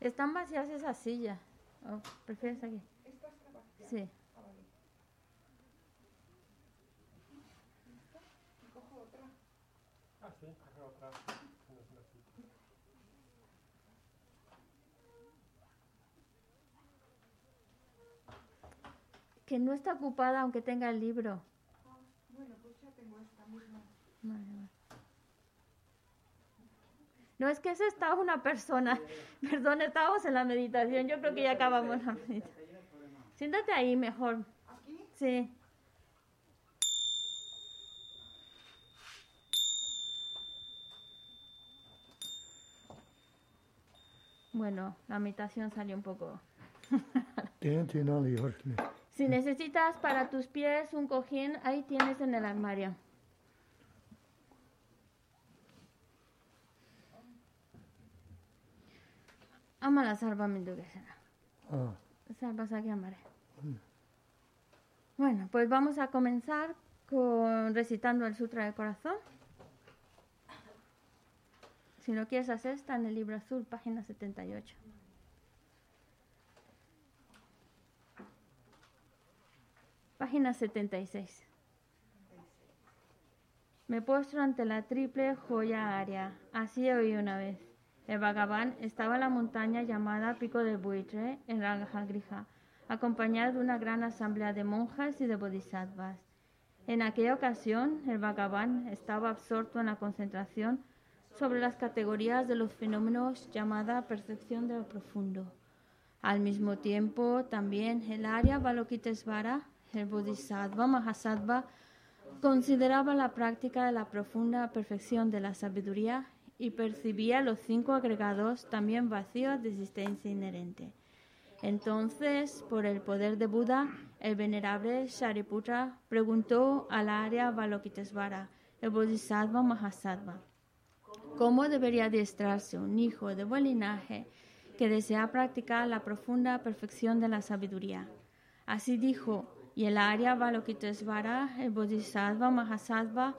Están vacías esas sillas. ¿O ¿Prefieres aquí? Sí. Ah, vale. ¿Y cojo otra? Ah, sí, coge otra. Que no está ocupada aunque tenga el libro. Ah, bueno, pues ya tengo esta misma. Vale, vale. No, es que esa estaba una persona. Perdón, estábamos en la meditación. Yo creo que ya acabamos la meditación. Siéntate ahí mejor. ¿Aquí? Sí. Bueno, la meditación salió un poco. Si necesitas para tus pies un cojín, ahí tienes en el armario. Ama la salva mi duquesera. Ah, Salva aquí amaré. Bueno, pues vamos a comenzar con recitando el Sutra del Corazón. Si lo quieres hacer, está en el libro azul, página 78. Página 76. Me postro ante la triple joya aria. Así oí una vez. El Bhagavan estaba en la montaña llamada Pico del Buitre, en Rangagriha, acompañado de una gran asamblea de monjas y de bodhisattvas. En aquella ocasión, el Bhagavan estaba absorto en la concentración sobre las categorías de los fenómenos llamada percepción de lo profundo. Al mismo tiempo, también el Arya Balokitesvara, el Bodhisattva Mahasattva, consideraba la práctica de la profunda perfección de la sabiduría y percibía los cinco agregados también vacíos de existencia inherente. Entonces, por el poder de Buda, el venerable Shariputra preguntó al Arya Balokitesvara, el Bodhisattva Mahasattva, ¿Cómo debería adiestrarse un hijo de buen linaje que desea practicar la profunda perfección de la sabiduría? Así dijo, y el Arya Balokitesvara, el Bodhisattva Mahasattva,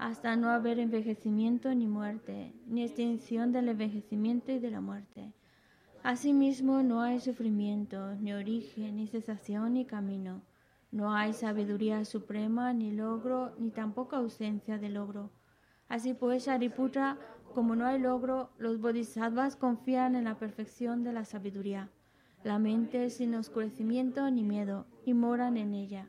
Hasta no haber envejecimiento ni muerte, ni extinción del envejecimiento y de la muerte. Asimismo, no hay sufrimiento, ni origen, ni cesación, ni camino. No hay sabiduría suprema, ni logro, ni tampoco ausencia de logro. Así pues, Shariputra, como no hay logro, los bodhisattvas confían en la perfección de la sabiduría. La mente sin oscurecimiento ni miedo, y moran en ella.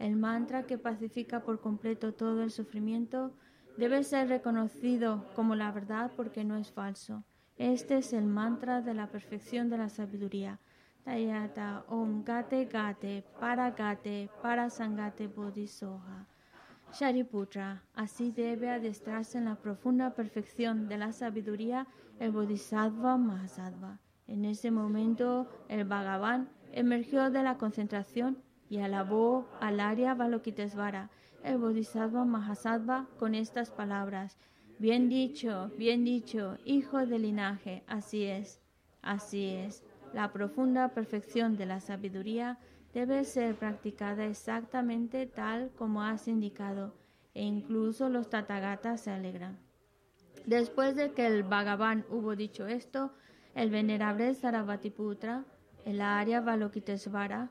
el mantra que pacifica por completo todo el sufrimiento, debe ser reconocido como la verdad porque no es falso. Este es el mantra de la perfección de la sabiduría. Tayata Om Gate Gate Para Gate Para Sangate Bodhisoha. Shariputra, así debe adestrarse en la profunda perfección de la sabiduría el Bodhisattva Mahasattva. En ese momento, el Bhagavan emergió de la concentración y alabó al Arya Balokitesvara, el Bodhisattva Mahasattva, con estas palabras: Bien dicho, bien dicho, hijo del linaje, así es, así es. La profunda perfección de la sabiduría debe ser practicada exactamente tal como has indicado, e incluso los Tathagatas se alegran. Después de que el Bhagavan hubo dicho esto, el venerable Sarabhatiputra, el Arya Balokitesvara,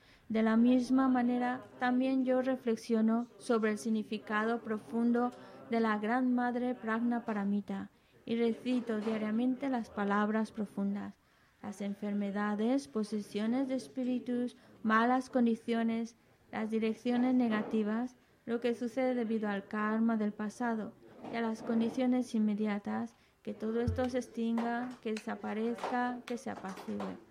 De la misma manera, también yo reflexiono sobre el significado profundo de la Gran Madre Pragna Paramita y recito diariamente las palabras profundas. Las enfermedades, posesiones de espíritus, malas condiciones, las direcciones negativas, lo que sucede debido al karma del pasado y a las condiciones inmediatas, que todo esto se extinga, que desaparezca, que se apacigüe.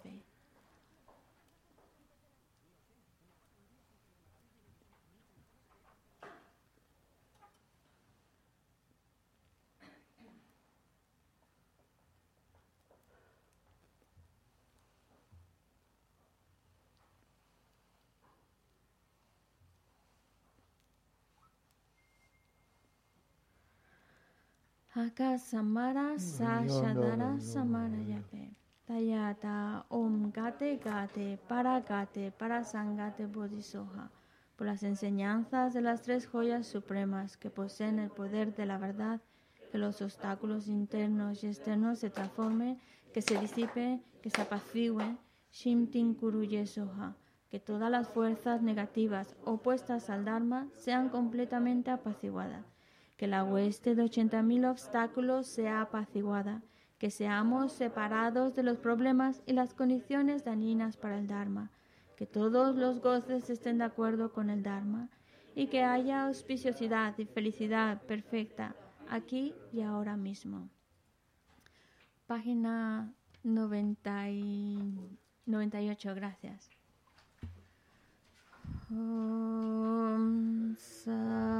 Yape. Aka Samara Sashadara Samara Yape. Tayata Om Gate Gate Para Gate Para Sangate Bodhisoha. Por las enseñanzas de las tres joyas supremas que poseen el poder de la verdad, que los obstáculos internos y externos se transformen, que se disipe, que se apacigüen, Shimtin Kuruye Soha, que todas las fuerzas negativas opuestas al Dharma sean completamente apaciguadas que la hueste de 80.000 obstáculos sea apaciguada, que seamos separados de los problemas y las condiciones dañinas para el Dharma, que todos los goces estén de acuerdo con el Dharma y que haya auspiciosidad y felicidad perfecta aquí y ahora mismo. Página 90 y 98, gracias. Om Sa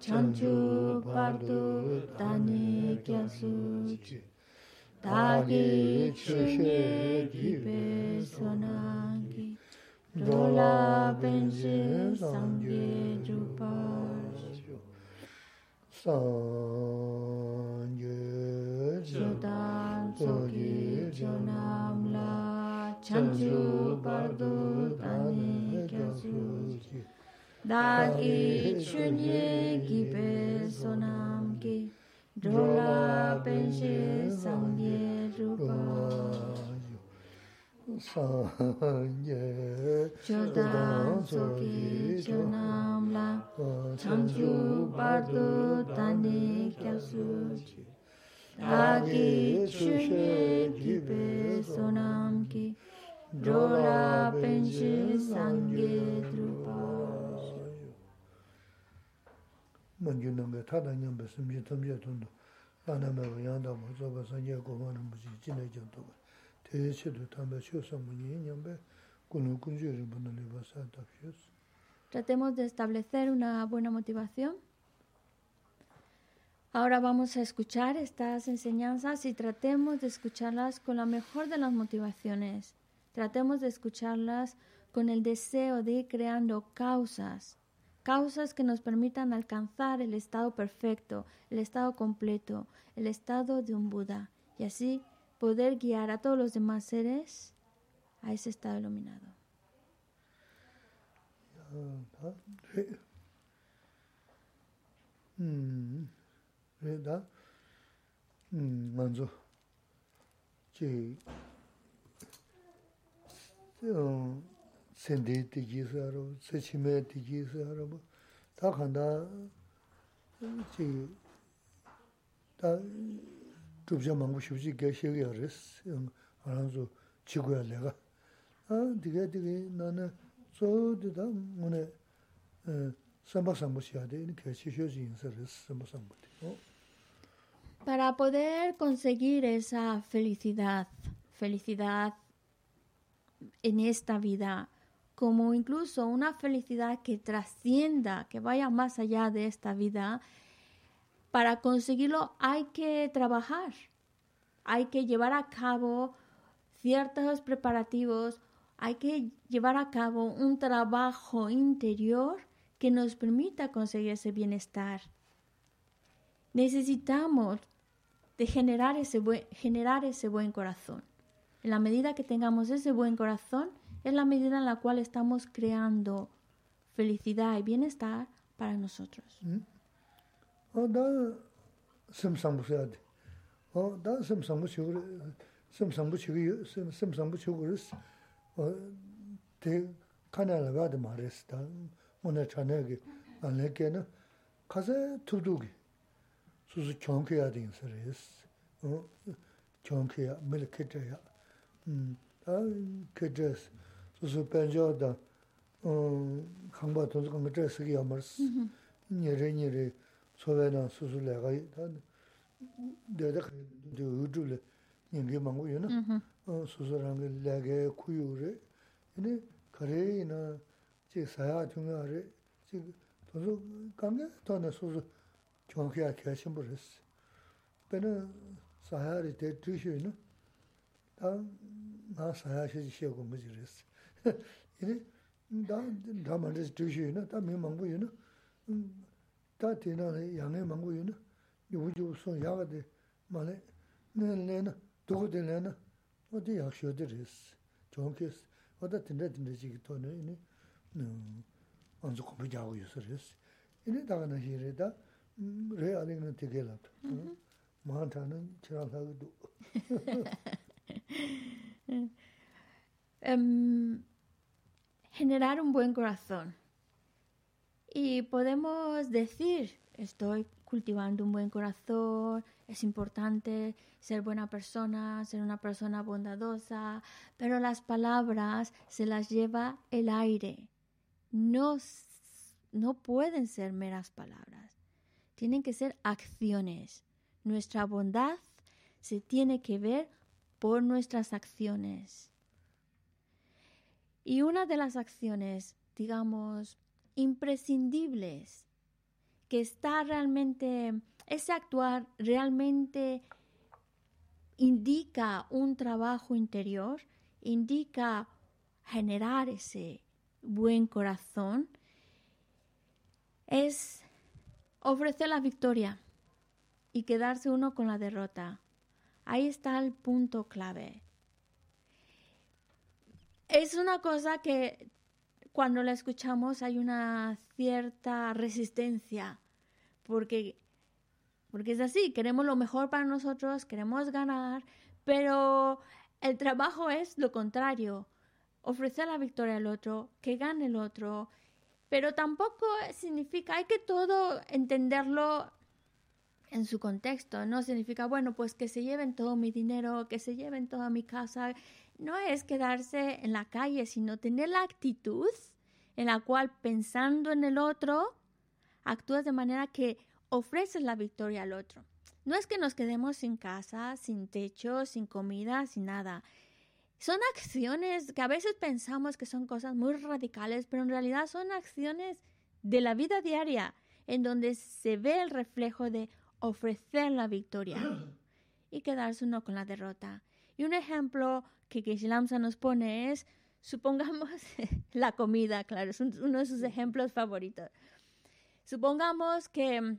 chanchu bardu dani kyasu dagi chushe gibe sonangi dola benshi sangye jupash sangye jodan sogi jonamla chanchu dagi chunye gi pe sonam ki drola penche sangye rupa sangye chodan soki chonam la chamchu bardo tane kyasu chi dagi chunye gi pe sonam ki drola penche sangye rupa Tratemos de establecer una buena motivación. Ahora vamos a escuchar estas enseñanzas y tratemos de escucharlas con la mejor de las motivaciones. Tratemos de escucharlas con el deseo de ir creando causas, causas que nos permitan alcanzar el estado perfecto, el estado completo, el estado de un Buda y así poder guiar a todos los demás seres a ese estado iluminado sende tiki saro, sechime tiki saro, ta khanda chi, ta chubja mangu shubji gaya shegi ya res, aranzu chiguya lega. Ta diga diga nana zo dida ngone eh, samba sambu shiyade, kaya chi shioji insa res samba di. Para poder conseguir esa felicidad, felicidad en esta vida, como incluso una felicidad que trascienda, que vaya más allá de esta vida, para conseguirlo hay que trabajar, hay que llevar a cabo ciertos preparativos, hay que llevar a cabo un trabajo interior que nos permita conseguir ese bienestar. Necesitamos de generar ese buen, generar ese buen corazón. En la medida que tengamos ese buen corazón, es la medida en la cual estamos creando felicidad y bienestar para nosotros. 어, 나 삼삼보셔야 돼. 어, 나 삼삼보시고 삼삼보시고 삼삼보시고 그랬어. 어, 대 카나라 가도 말했다. 오늘 저녁에 안 내게는 가서 두두기. 수수 경쾌해야 되는 소리였어. 어, 경쾌야, 밀크트야. 음, 아, 그랬어. 수수 벤저다. 어, 강바 돈스 강가 드레스기 아마스. 니레 니레 소외나 수수 내가 다 내가 그 우주를 인게 망고 요나. 어, 수수랑 게 내게 쿠유레. 이네 그래이나 제 사야 중요하래. 지 돈스 강게 돈에 수수 경쾌야 개심 버렸어. 배는 사야리 대 드시는 다나 사야시 시고 뭐지 그랬어. 이네 다 다만데 드시는 다 명망고 요나. 다 되나 양에 망고 요나. yubu yubu son yaga de, ma le, ne le na, dugu de le na, o di yak shio de res, chon kes, o da tinda tinda chigi to ne, ini, anzu kumbi jagu yu su res. Ini daga na hi re da, re aling na tige la to. Maan ta na chirang lagu du. Em, generar un buen corazón. Y podemos decir, estoy cultivando un buen corazón, es importante ser buena persona, ser una persona bondadosa, pero las palabras se las lleva el aire. No, no pueden ser meras palabras, tienen que ser acciones. Nuestra bondad se tiene que ver por nuestras acciones. Y una de las acciones, digamos, imprescindibles, que está realmente, ese actuar realmente indica un trabajo interior, indica generar ese buen corazón, es ofrecer la victoria y quedarse uno con la derrota. Ahí está el punto clave. Es una cosa que cuando la escuchamos hay una cierta resistencia, porque, porque es así, queremos lo mejor para nosotros, queremos ganar, pero el trabajo es lo contrario, ofrecer la victoria al otro, que gane el otro, pero tampoco significa, hay que todo entenderlo en su contexto, no significa, bueno, pues que se lleven todo mi dinero, que se lleven toda mi casa, no es quedarse en la calle, sino tener la actitud en la cual pensando en el otro, actúas de manera que ofreces la victoria al otro. No es que nos quedemos sin casa, sin techo, sin comida, sin nada. Son acciones que a veces pensamos que son cosas muy radicales, pero en realidad son acciones de la vida diaria, en donde se ve el reflejo de ofrecer la victoria y quedarse uno con la derrota. Y un ejemplo que Geshe Lamsa nos pone es, supongamos, la comida, claro, es un- uno de sus ejemplos favoritos. Supongamos que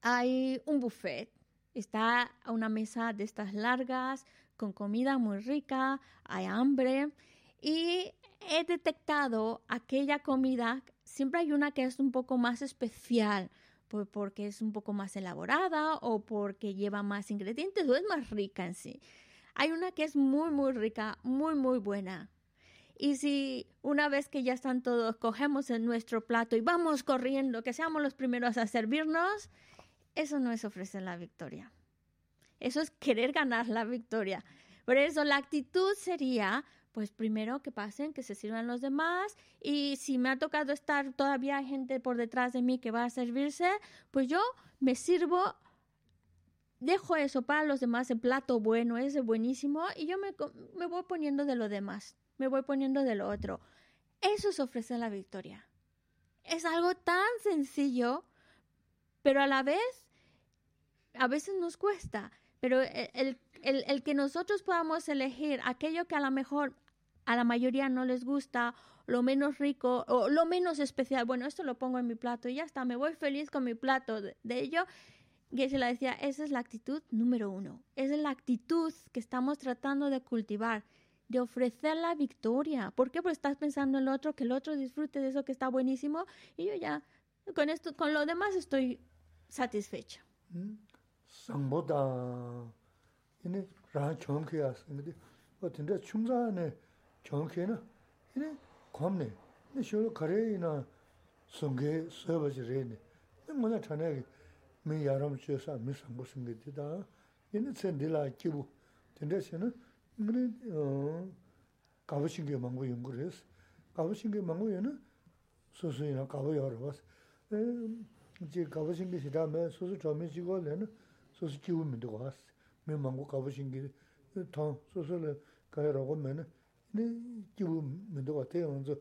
hay un buffet, está a una mesa de estas largas, con comida muy rica, hay hambre, y he detectado aquella comida, siempre hay una que es un poco más especial, porque es un poco más elaborada o porque lleva más ingredientes o es más rica en sí. Hay una que es muy, muy rica, muy, muy buena. Y si una vez que ya están todos, cogemos en nuestro plato y vamos corriendo, que seamos los primeros a servirnos, eso no es ofrecer la victoria. Eso es querer ganar la victoria. Por eso la actitud sería, pues primero que pasen, que se sirvan los demás y si me ha tocado estar, todavía gente por detrás de mí que va a servirse, pues yo me sirvo, dejo eso para los demás, el plato bueno, ese buenísimo, y yo me, me voy poniendo de lo demás, me voy poniendo de lo otro. Eso es ofrecer la victoria. Es algo tan sencillo, pero a la vez, a veces nos cuesta. Pero el, el- el, el que nosotros podamos elegir aquello que a lo mejor a la mayoría no les gusta, lo menos rico o lo menos especial. Bueno, esto lo pongo en mi plato y ya está, me voy feliz con mi plato de, ello. Y se la decía, esa es la actitud número uno, esa es la actitud que estamos tratando de cultivar, de ofrecer la victoria. ¿Por qué? Porque estás pensando en el otro, que el otro disfrute de eso que está buenísimo y yo ya con esto, con lo demás estoy satisfecha. Mm. 이네 라 총케야 생데 어떤데 충자네 총케나 이네 검네 네 쇼 가레이나 송게 서버지레네 네 뭐냐 자네 미 야람 쳐서 미 상고 생게다 이네 센딜라 기부 근데서는 그래 어 가보신 게 망고 연구를 가보신 게 망고에는 소소이나 가보 여러 봤어 에 이제 가보신 게 시다면 소소 점이 지고는 소소 기우면 되고 왔어 mē māngu kāpa shīngi tāng sō sō lē kāyā rāgu mē nē nē jīgu mē tō kā tēyā ngā tsō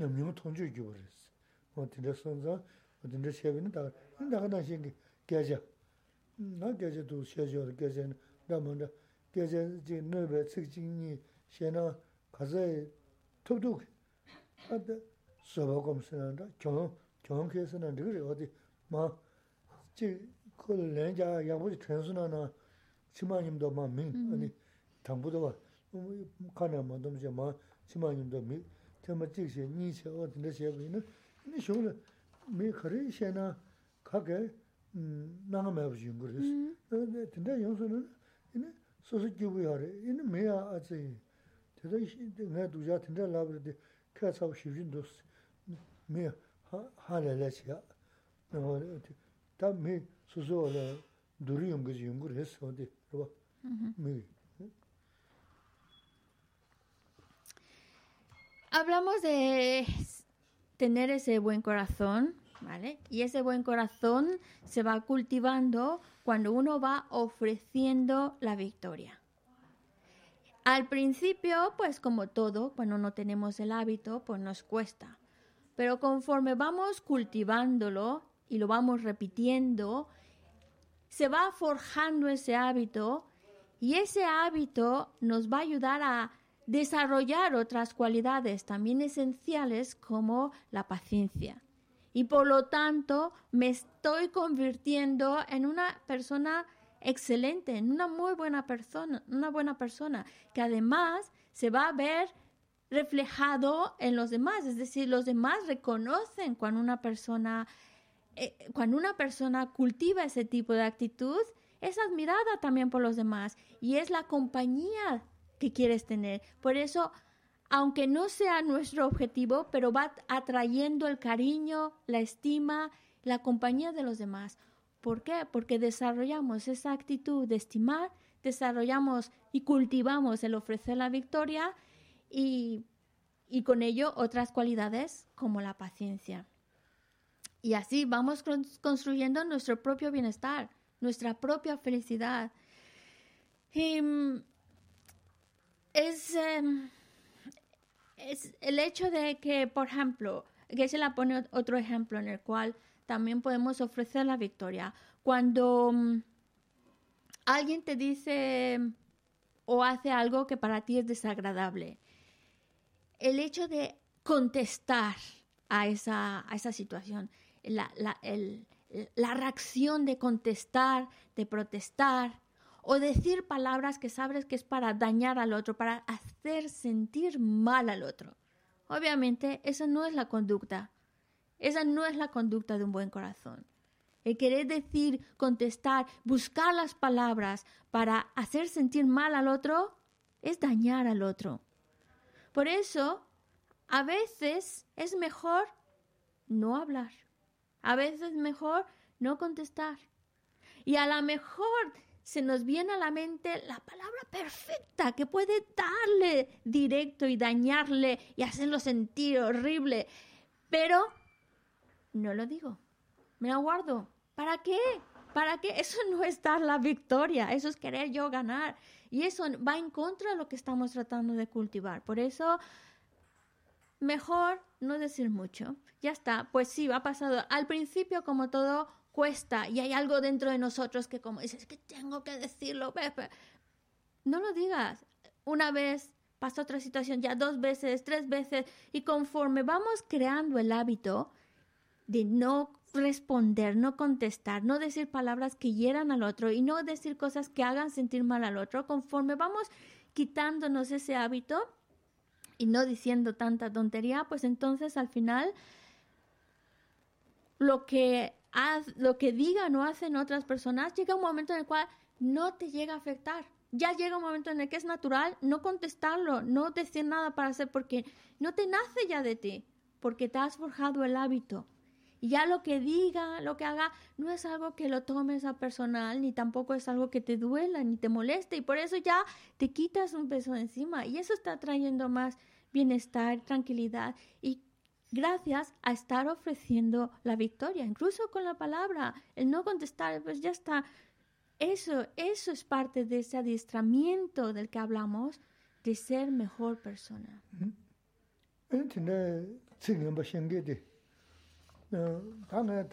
nē mīngu tōng chū jīgu rē sī wā tīndē sōng zā wā tīndē shēbi nē tāgā nē tāgā nā shīngi gyāchā nā gyāchā tū shēchā wā gyāchā nē dā mā ndā gyāchā jī nē bē cik jī ngī shē nā kāsā yī tōp tō kī ā tā sō bā kōm sī nā ndā gyōng kē sī nā rī rī wā tī mā jī kō lēn jā yā bō jī 가서 톱도 아데 서버검 쓰는다 경 경계에서는 그래 어디 막 지, 그 렌자 야부지 트랜스나나 치마님도 막 민, 아니 당부도 봐. 가나 뭐 너무 좀 치마님도 미 tema jikse, nyi che, o dinda che, ina, ina shiongla, mi khari xe na, kage, nanga mabu yungu res. Dinda yungsu na, ina, soso gyubu yare, ina mea azi, teta nga duja, dinda labra di, kaya tsabu shivjin dos, mea, ha lala che ya. Ta mi soso wala, duri yungu di, rwa, mi. Hablamos de tener ese buen corazón, ¿vale? Y ese buen corazón se va cultivando cuando uno va ofreciendo la victoria. Al principio, pues como todo, cuando no tenemos el hábito, pues nos cuesta. Pero conforme vamos cultivándolo y lo vamos repitiendo, se va forjando ese hábito y ese hábito nos va a ayudar a desarrollar otras cualidades también esenciales como la paciencia. Y por lo tanto me estoy convirtiendo en una persona excelente, en una muy buena persona, una buena persona, que además se va a ver reflejado en los demás, es decir, los demás reconocen cuando una persona eh, cuando una persona cultiva ese tipo de actitud, es admirada también por los demás y es la compañía que quieres tener. Por eso, aunque no sea nuestro objetivo, pero va atrayendo el cariño, la estima, la compañía de los demás. ¿Por qué? Porque desarrollamos esa actitud de estimar, desarrollamos y cultivamos el ofrecer la victoria y, y con ello otras cualidades como la paciencia. Y así vamos construyendo nuestro propio bienestar, nuestra propia felicidad. Y mm, es, em, es el hecho de que, por ejemplo, que se la pone otro ejemplo en el cual también podemos ofrecer la victoria. Cuando mm, alguien te dice o hace algo que para ti es desagradable, el hecho de contestar a esa, a esa situación, la, la, la reacción de contestar, de protestar, o decir palabras que sabes que es para dañar al otro, para hacer sentir mal al otro. Obviamente, esa no es la conducta. Esa no es la conducta de un buen corazón. El querer decir, contestar, buscar las palabras para hacer sentir mal al otro es dañar al otro. Por eso, a veces es mejor no hablar. A veces es mejor no contestar. Y a lo mejor se nos viene a la mente la palabra perfecta que puede darle directo y dañarle y hacerlo sentir horrible. Pero no lo digo, me lo guardo. ¿Para qué? ¿Para qué? Eso no es dar la victoria, eso es querer yo ganar. Y eso va en contra de lo que estamos tratando de cultivar. Por eso, mejor no decir mucho. Ya está, pues sí, ha pasado. Al principio, como todo, cuesta y hay algo dentro de nosotros que como dices, que tengo que decirlo, no lo digas. Una vez pasa otra situación, ya dos veces, tres veces, y conforme vamos creando el hábito de no responder, no contestar, no decir palabras que hieran al otro y no decir cosas que hagan sentir mal al otro, conforme vamos quitándonos ese hábito y no diciendo tanta tontería, pues entonces al final lo que haz lo que digan o hacen otras personas, llega un momento en el cual no te llega a afectar. Ya llega un momento en el que es natural no contestarlo, no decir nada para hacer, porque no te nace ya de ti, porque te has forjado el hábito. Y ya lo que diga, lo que haga, no es algo que lo tomes a personal, ni tampoco es algo que te duela, ni te moleste, y por eso ya te quitas un peso encima. Y eso está trayendo más bienestar, tranquilidad y gracias a estar ofreciendo la victoria, incluso con la palabra, el no contestar, pues ya está. Eso, eso es parte de ese adiestramiento del que hablamos, de ser mejor persona. mī khānā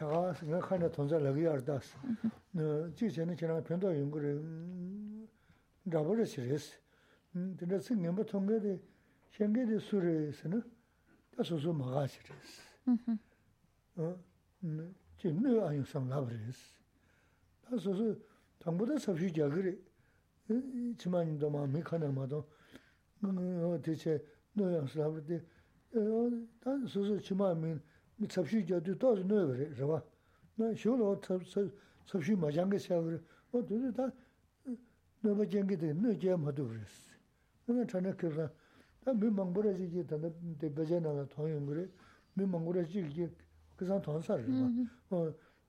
mā tō, tē chē nō yāng sā rā tē, tā sō sō chimā mī sāpshū jā tū tō sō nō yā rī, rā bā, nā shō rō sāpshū mā jāng kī sā kiri, o tō tō tā nō bā jāng kī tē nō jā mā tō rī sī. Nā tā nā kī rā, tā mī māngbō rā jī kī tā nā tē bā jā nā rā tōng yōng kiri, mī māngbō rā jī kī kī sā tōng sā rī bā, mī māngbō jī kī tā 도자리 직 제시하서는 음 그래서 mī māngbōrā chīki tānda tē bācā nāla tōng yōng kore, mī māngbōrā chīki kisāng tōng sā rī mā,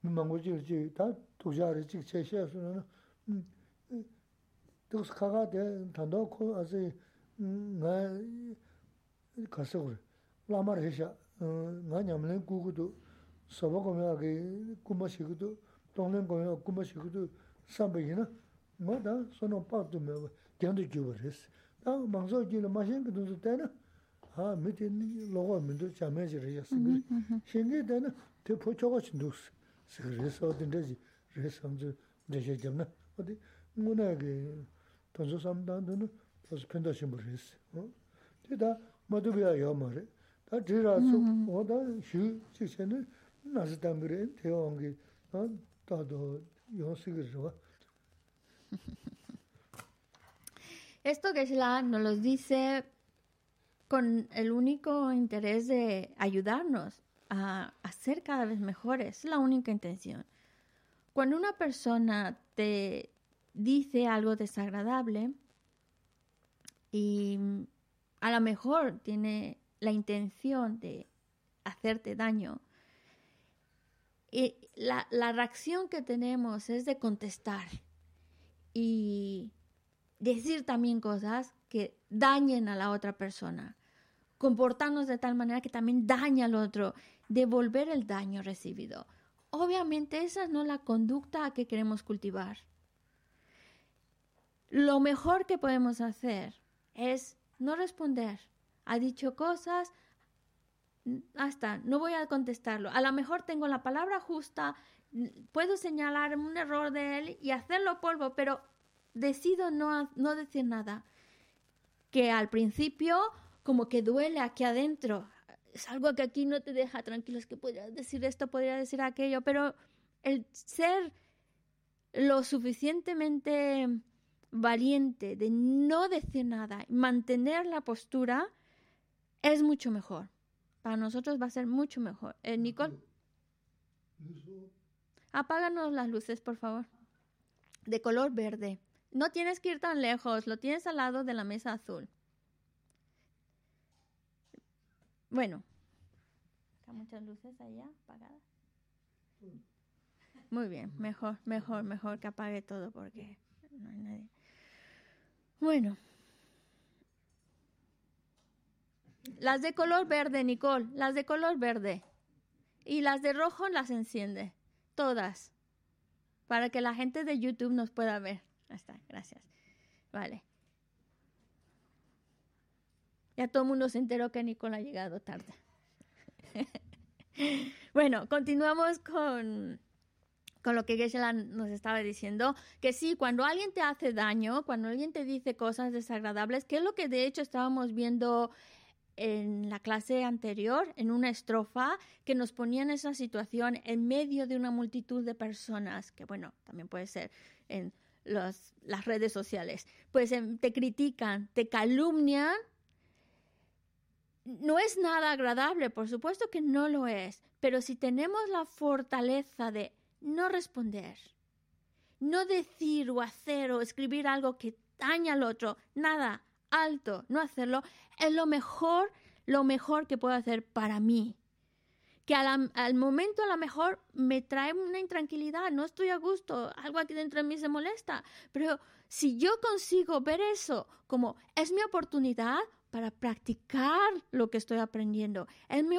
mī māngbōrā chīki chīki tā tūkṣā rī chīki chē shē sū na, tūks kākā tē tānda kō āsī ngā kāsā kore, lāma rī shā, ngā ñamlēn gu gu tu, sāba kōmyā kī kumbā shī gu tu, tōnglēn kōmyā kumbā shī gu tu sāmba yī na, ngā tā sō nō pā tu mē, gyāndu gyūba rī sī. 나 망서지는 마신 그 돈도 되나 아 밑에 로고 민도 자매지를 했어 신게 되나 대포초가 진도스 그래서 어딘지 rē samzī rēshē jam nā, wadi ngū nā yagī tōnsō samdāndu nā, tōsō pēndā shimbō rē sī. Tē tā madhū biyā yā mā rē, tā dhī rā sō, wā tā shū chī chē nā, nā sī tāngi rē, tē wā ngī, tā tō yō sī kī rā. Esto que Shla nos lo dice con el único interés de ayudarnos a, a ser cada vez mejores, es la única intención. Cuando una persona te dice algo desagradable y a lo mejor tiene la intención de hacerte daño, y la, la reacción que tenemos es de contestar y decir también cosas que dañen a la otra persona, comportarnos de tal manera que también daña al otro, devolver el daño recibido. Obviamente esa no es la conducta que queremos cultivar. Lo mejor que podemos hacer es no responder. Ha dicho cosas, hasta, no voy a contestarlo. A lo mejor tengo la palabra justa, puedo señalar un error de él y hacerlo polvo, pero decido no, no decir nada. Que al principio como que duele aquí adentro es algo que aquí no te deja tranquilo, es que podría decir esto, podría decir aquello, pero el ser lo suficientemente valiente de no decir nada, mantener la postura, es mucho mejor. Para nosotros va a ser mucho mejor. ¿Eh, Nicole? Apáganos las luces, por favor. De color verde. No tienes que ir tan lejos, lo tienes al lado de la mesa azul. Bueno, muchas luces allá apagadas. Muy bien, mejor, mejor, mejor que apague todo porque no hay nadie. Bueno. Las de color verde, Nicole, las de color verde. Y las de rojo las enciende. Todas. Para que la gente de YouTube nos pueda ver. Ahí está, gracias. Vale. Ya todo el mundo se enteró que Nicole ha llegado tarde. bueno, continuamos con, con lo que geshe nos estaba diciendo, que sí, cuando alguien te hace daño, cuando alguien te dice cosas desagradables, que es lo que de hecho estábamos viendo en la clase anterior, en una estrofa, que nos ponía en esa situación en medio de una multitud de personas, que bueno, también puede ser en las redes sociales, pues em, te critican, te calumnian no es nada agradable, por supuesto que no lo es, pero si tenemos la fortaleza de no responder, no decir o hacer o escribir algo que daña al otro, nada, alto, no hacerlo, es lo mejor, lo mejor que puedo hacer para mí. Que al, momento a lo mejor me trae una intranquilidad, no estoy a gusto, algo aquí dentro de mí se molesta, pero si yo consigo ver eso como es mi oportunidad, para practicar lo que estoy aprendiendo. Es mi,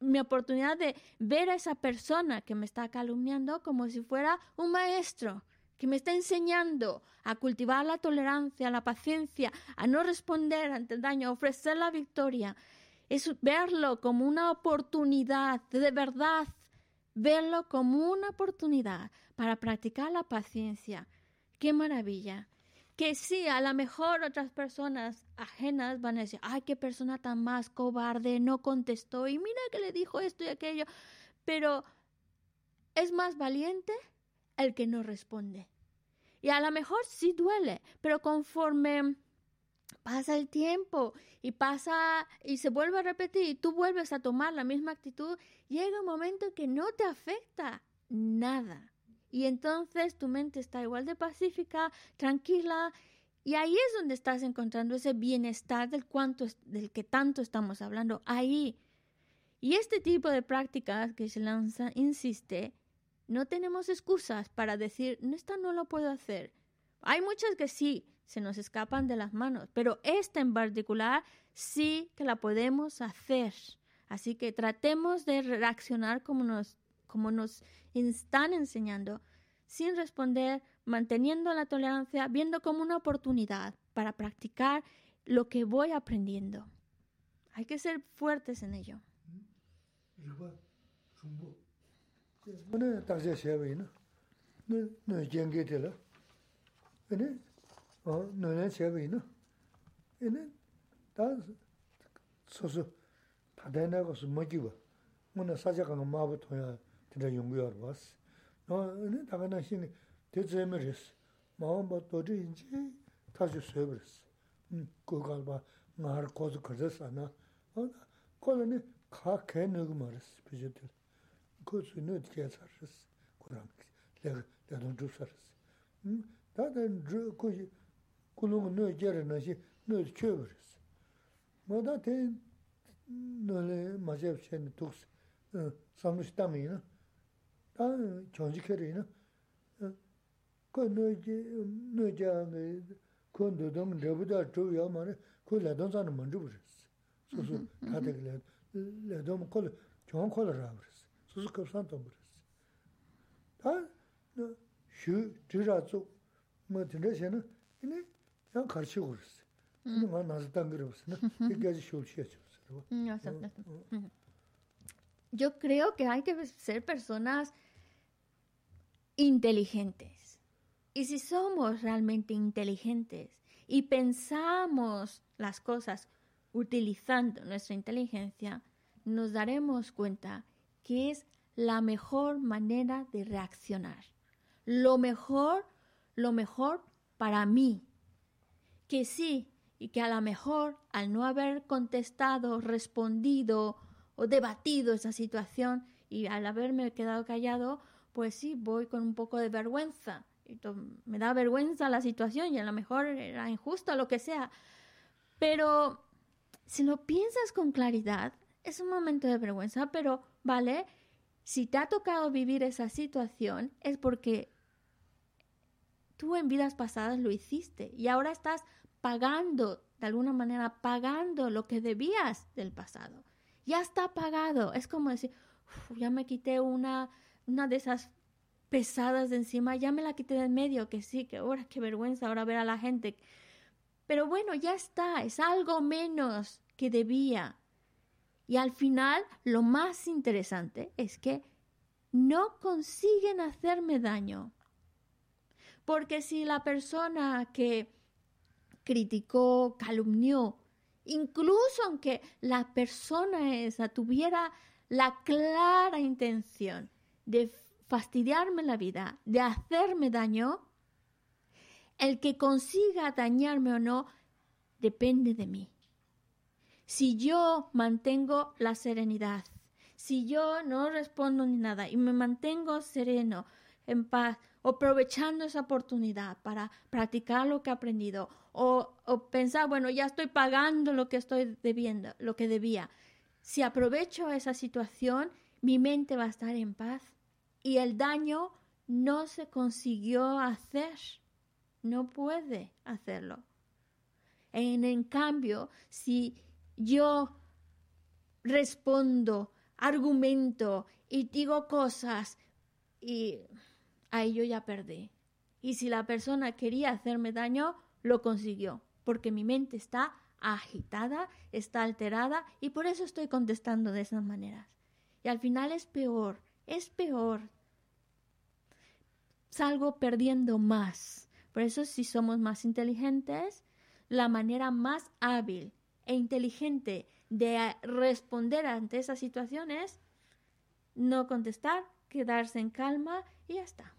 mi oportunidad de ver a esa persona que me está calumniando como si fuera un maestro que me está enseñando a cultivar la tolerancia, la paciencia, a no responder ante el daño, a ofrecer la victoria. Es verlo como una oportunidad, de verdad, verlo como una oportunidad para practicar la paciencia. ¡Qué maravilla! que sí, a lo mejor otras personas ajenas van a decir, ay, qué persona tan más cobarde, no contestó y mira que le dijo esto y aquello, pero es más valiente, el que no responde. Y a lo mejor sí duele, pero conforme pasa el tiempo y pasa y se vuelve a repetir y tú vuelves a tomar la misma actitud, llega un momento que no te afecta nada. Y entonces tu mente está igual de pacífica, tranquila, y ahí es donde estás encontrando ese bienestar del, cuanto, del que tanto estamos hablando, ahí. Y este tipo de prácticas que se lanza insiste, no tenemos excusas para decir, no, esta no lo puedo hacer. Hay muchas que sí, se nos escapan de las manos, pero esta en particular sí que la podemos hacer. Así que tratemos de reaccionar como nos, como nos están enseñando, sin responder, manteniendo la tolerancia, viendo como una oportunidad para practicar lo que voy aprendiendo. Hay que ser fuertes en ello. nōnyā chēba inā, inā tā sōsō pādāyā kā sō mā jīwa, mō nā sācā kā ngā mā bā tōyā tindā yungu yā rwa sī. Nō inā tā kā nā xīni tē tsē mē rī sī, mā wā bā tō rī inchī tā chū sō bā rī sī. Kō kā bā ngā rā kō sō kā rī sā nā, kō rā nī kā kē nō kā mā rī sī pī chī tī, kō sō nō tī kē sā rī sī, kō rā mā kī, lē kā tō rī sā rī sī. Tā tā rī kō kulung nö gyere nö shi nö chöbris. Mada te nö le majab chen tuks e, samlush tangi na, ta chonji kere na, e, ko nö gya ko nö dong rebu da chow ya ma re, ko le don zana mandu bris. Susu mm-hmm, mm-hmm. tatak le, le dong ko le, chon ko le ra bris, susu kapsan tong bris. Ta shu dhira tsu, ma tinda she na, Yo creo que hay que ser personas inteligentes. Y si somos realmente inteligentes y pensamos las cosas utilizando nuestra inteligencia, nos daremos cuenta que es la mejor manera de reaccionar. Lo mejor, lo mejor para mí, que sí y que a lo mejor al no haber contestado, respondido o debatido esa situación y al haberme quedado callado, pues sí, voy con un poco de vergüenza. Me da vergüenza la situación y a lo mejor era injusto, lo que sea. Pero si lo piensas con claridad, es un momento de vergüenza, pero vale, si te ha tocado vivir esa situación es porque tú en vidas pasadas lo hiciste y ahora estás pagando, de alguna manera, pagando lo que debías del pasado. Ya está pagado. Es como decir, ya me quité una, una de esas pesadas de encima, ya me la quité de en medio, que sí, que ahora qué vergüenza ahora ver a la gente. Pero bueno, ya está, es algo menos que debía. Y al final, lo más interesante es que no consiguen hacerme daño. Porque si la persona que criticó, calumnió, incluso aunque la persona esa tuviera la clara intención de fastidiarme la vida, de hacerme daño, el que consiga dañarme o no depende de mí. Si yo mantengo la serenidad, si yo no respondo ni nada y me mantengo sereno, en paz, aprovechando esa oportunidad para practicar lo que he aprendido o, pensar, bueno, ya estoy pagando lo que estoy debiendo, lo que debía. Si aprovecho esa situación, mi mente va a estar en paz y el daño no se consiguió hacer. No puede hacerlo. En, en cambio, si yo respondo, argumento y digo cosas y ahí yo ya perdí. Y si la persona quería hacerme daño, lo consiguió, porque mi mente está agitada, está alterada y por eso estoy contestando de esas maneras. Y al final es peor, es peor. Salgo perdiendo más. Por eso si somos más inteligentes, la manera más hábil e inteligente de responder ante esas situaciones, no contestar, quedarse en calma y ya está.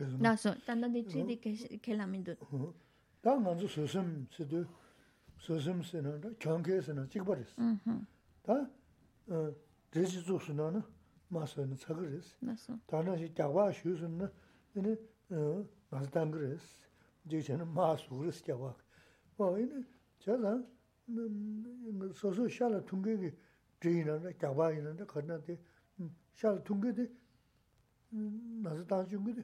그래서 나서 단단히 지디 켈라민도 다 먼저 소심 시도 소심 쓰는 경계에서는 찍버렸어. 음흠 다 어, 제시 조스나는 마서는 차그랬어. 나서 다나시 자와 슈스는 네 어, 맞단 그랬어. 이제 저는 마수 그랬어 자와. 어, 이네 저는 음, 소소 샤라 퉁게기 제이나는 자와 있는데 건너데 샤라 퉁게데 음, 나서 다 중게데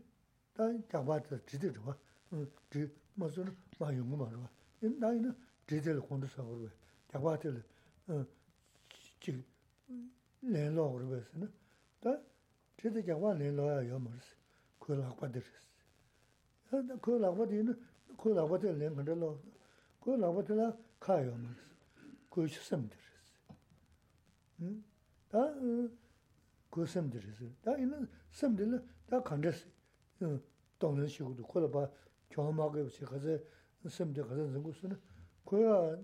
난 잡아서 지들 봐. 지 무슨 막 용거 말아 봐. 나는 지들 혼자 사고 그래. 잡아서 지 내려 그러면서 다 지들 잡아 내려야 요머스. 그걸 하고 받으스. 근데 그걸 하고 되는 그걸 하고 되는 건들로 그걸 하고 되라 가요 그 시스템들스. 응? 다 고슴들스. 다 이는 섬들 다 컨데스. 동는 식으로 그걸 봐 경험하게 없이 가서 셈들 가서 연구스는 그야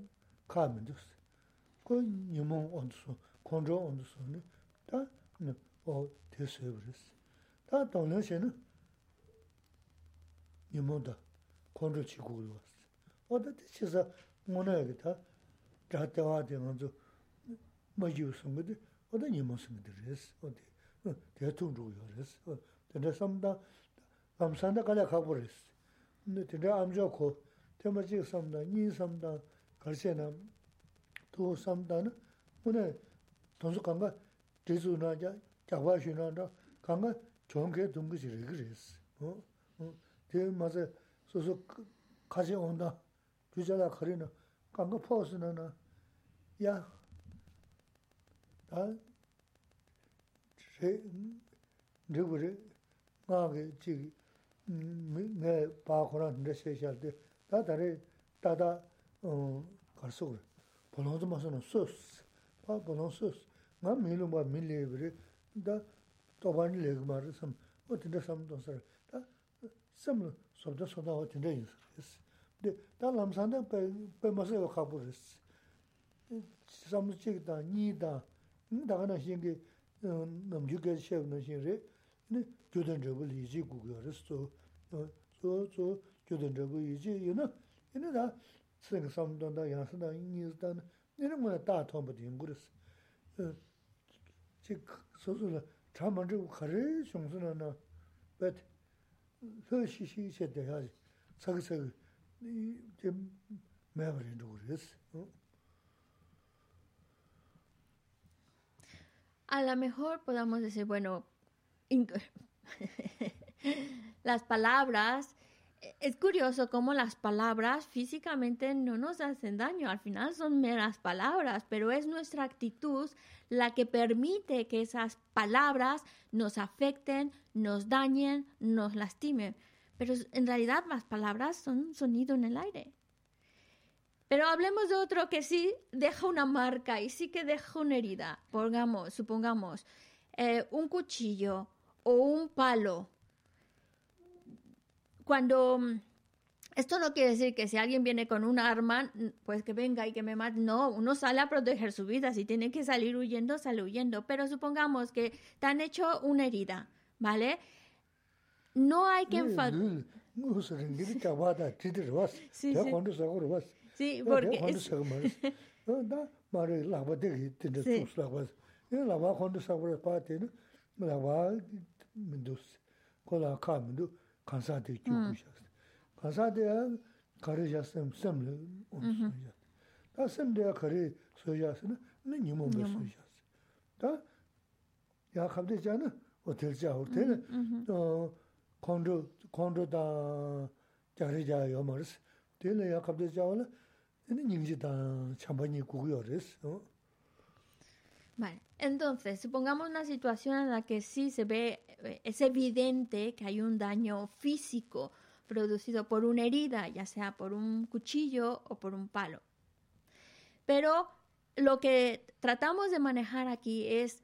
가면 됐어 그 유몽 온수 콘조 온수는 다 어, 됐어요, 그랬어. 다 동네에는 유몽다 콘조 치고 왔어. 어디 치서 뭐나야겠다. 자태와 되면서 뭐 유슨 거지. 어디 유몽 쓴 거들이었어. 어디 어, 대통령이 그랬어. 어, 근데 삼다 감산다 가려 가버렸어. 근데 근데 안 좋고 대마지 삼다 니 삼다 가르쳐나 또 삼다는 오늘 돈수 간가 제주나자 자와시나다 간가 좋게 둔 것이 그랬어. 어? 어? 대 맞아 소소 가지 온다. 주자라 거리는 간가 포스나나 야. 다 제, 누구를 나게 지 네, mē pā khurā nirā shē shā tē, tā tā rē tā tā kār sō kore, pōlōng tō mā sō nō sōs, pā pōlōng sōs, ngā mī lō mā mī lē bē rē, tā tō pā nī lē kī mā rē sām, wā tindā sām tō sā rē, tā sām lō sōp tā sō tā wā tindā yin sā rē sī, tā lām sā tā pē mā sā wā khā pō rē sī, sām chē tā, nī tā, nī tā kā nā shēng kē, nām jū kē shē nā shēng rē, 네 교단 저걸 이지 구겨랬어. 어저저 교단 저거 이지 이나 이나 생각 삼도다 양스다 인스다 이런 거는 다 통보된 거랬어. 어, 즉 소소라 잠만 좀 가래 정선하나 በት 서시시 세대야지 사그사그 이좀 매버린 거랬어. 어? A lo mejor podamos decir, bueno, in- las palabras, es curioso cómo las palabras físicamente no nos hacen daño, al final son meras palabras, pero es nuestra actitud la que permite que esas palabras nos afecten, nos dañen, nos lastimen. Pero en realidad las palabras son un sonido en el aire. Pero hablemos de otro que sí deja una marca y sí que deja una herida. Pongamos, supongamos, eh, un cuchillo o un palo. Cuando mm, esto no quiere decir que si alguien viene con un arma, pues que venga y que me mate. No, uno sale a proteger su vida. Si tiene que salir huyendo, sale huyendo. Pero supongamos que te han hecho una herida, ¿vale? No hay que enfadar. Sí, sí. sí, porque... sus 라바. 이 라바 건도 사고 파티는 라바 민두스. 콜라 카민도 간사데 주고셨어. 간사데 가르jas음 셈을 온수야. 다 셈데 가르 소야스는 네 니모 소야스. 다 야, 갑자기잖아. 호텔 자 호텔. 어, 콘도 콘도다 자리자 요머스. 되네 야 갑자기 자올라. 이 닝지다 참반이 구구요레스. 어. Vale, entonces, supongamos una situación en la que sí se ve, eh, es evidente que hay un daño físico producido por una herida, ya sea por un cuchillo o por un palo. Pero lo que tratamos de manejar aquí es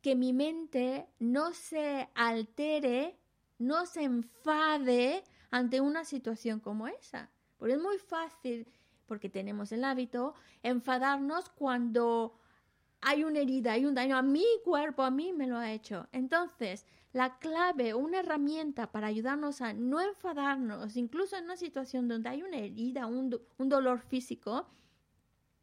que mi mente no se altere, no se enfade ante una situación como esa. Porque es muy fácil, porque tenemos el hábito, enfadarnos cuando hay una herida, hay un daño a mi cuerpo, a mí me lo ha hecho. Entonces, la clave, una herramienta para ayudarnos a no enfadarnos, incluso en una situación donde hay una herida, un, do- un dolor físico,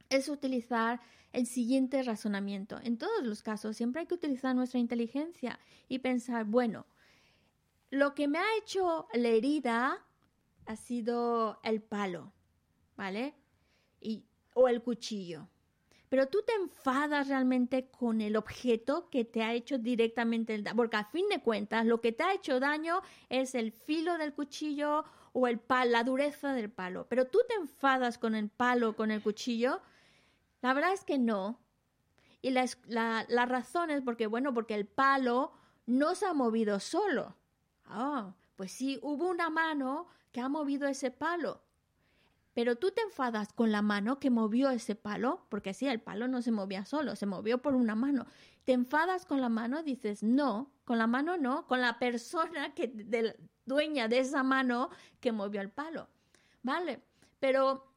es utilizar el siguiente razonamiento. En todos los casos, siempre hay que utilizar nuestra inteligencia y pensar, bueno, lo que me ha hecho la herida ha sido el palo, ¿vale? Y, o el cuchillo. Pero tú te enfadas realmente con el objeto que te ha hecho directamente el daño, porque a fin de cuentas lo que te ha hecho daño es el filo del cuchillo o el la dureza del palo. Pero tú te enfadas con el palo, con el cuchillo. La verdad es que no. Y la, la, la razón es porque, bueno, porque el palo no se ha movido solo. Ah, pues sí, hubo una mano que ha movido ese palo. Pero tú te enfadas con la mano que movió ese palo, porque sí, el palo no se movía solo, se movió por una mano. Te enfadas con la mano, dices, no, con la mano no, con la persona que del- dueña de esa mano que movió el palo. ¿Vale? Pero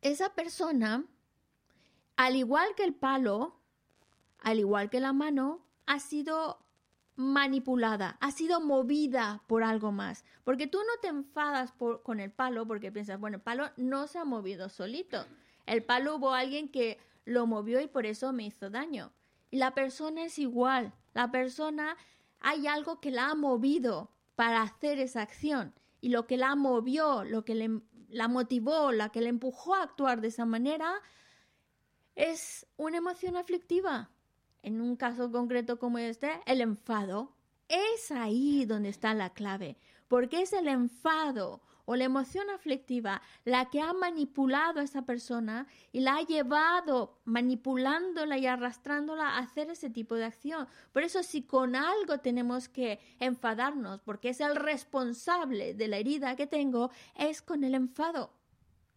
esa persona, al igual que el palo, al igual que la mano, ha sido manipulada, ha sido movida por algo más. Porque tú no te enfadas por- con el palo porque piensas, bueno, el palo no se ha movido solito. El palo hubo alguien que lo movió y por eso me hizo daño. Y la persona es igual. La persona, hay algo que la ha movido para hacer esa acción. Y lo que la movió, lo que le, la motivó, la que le empujó a actuar de esa manera, es una emoción aflictiva. En un caso concreto como este, el enfado. Es ahí donde está la clave, porque es el enfado o la emoción aflictiva la que ha manipulado a esa persona y la ha llevado manipulándola y arrastrándola a hacer ese tipo de acción. Por eso si con algo tenemos que enfadarnos, porque es el responsable de la herida que tengo, es con el enfado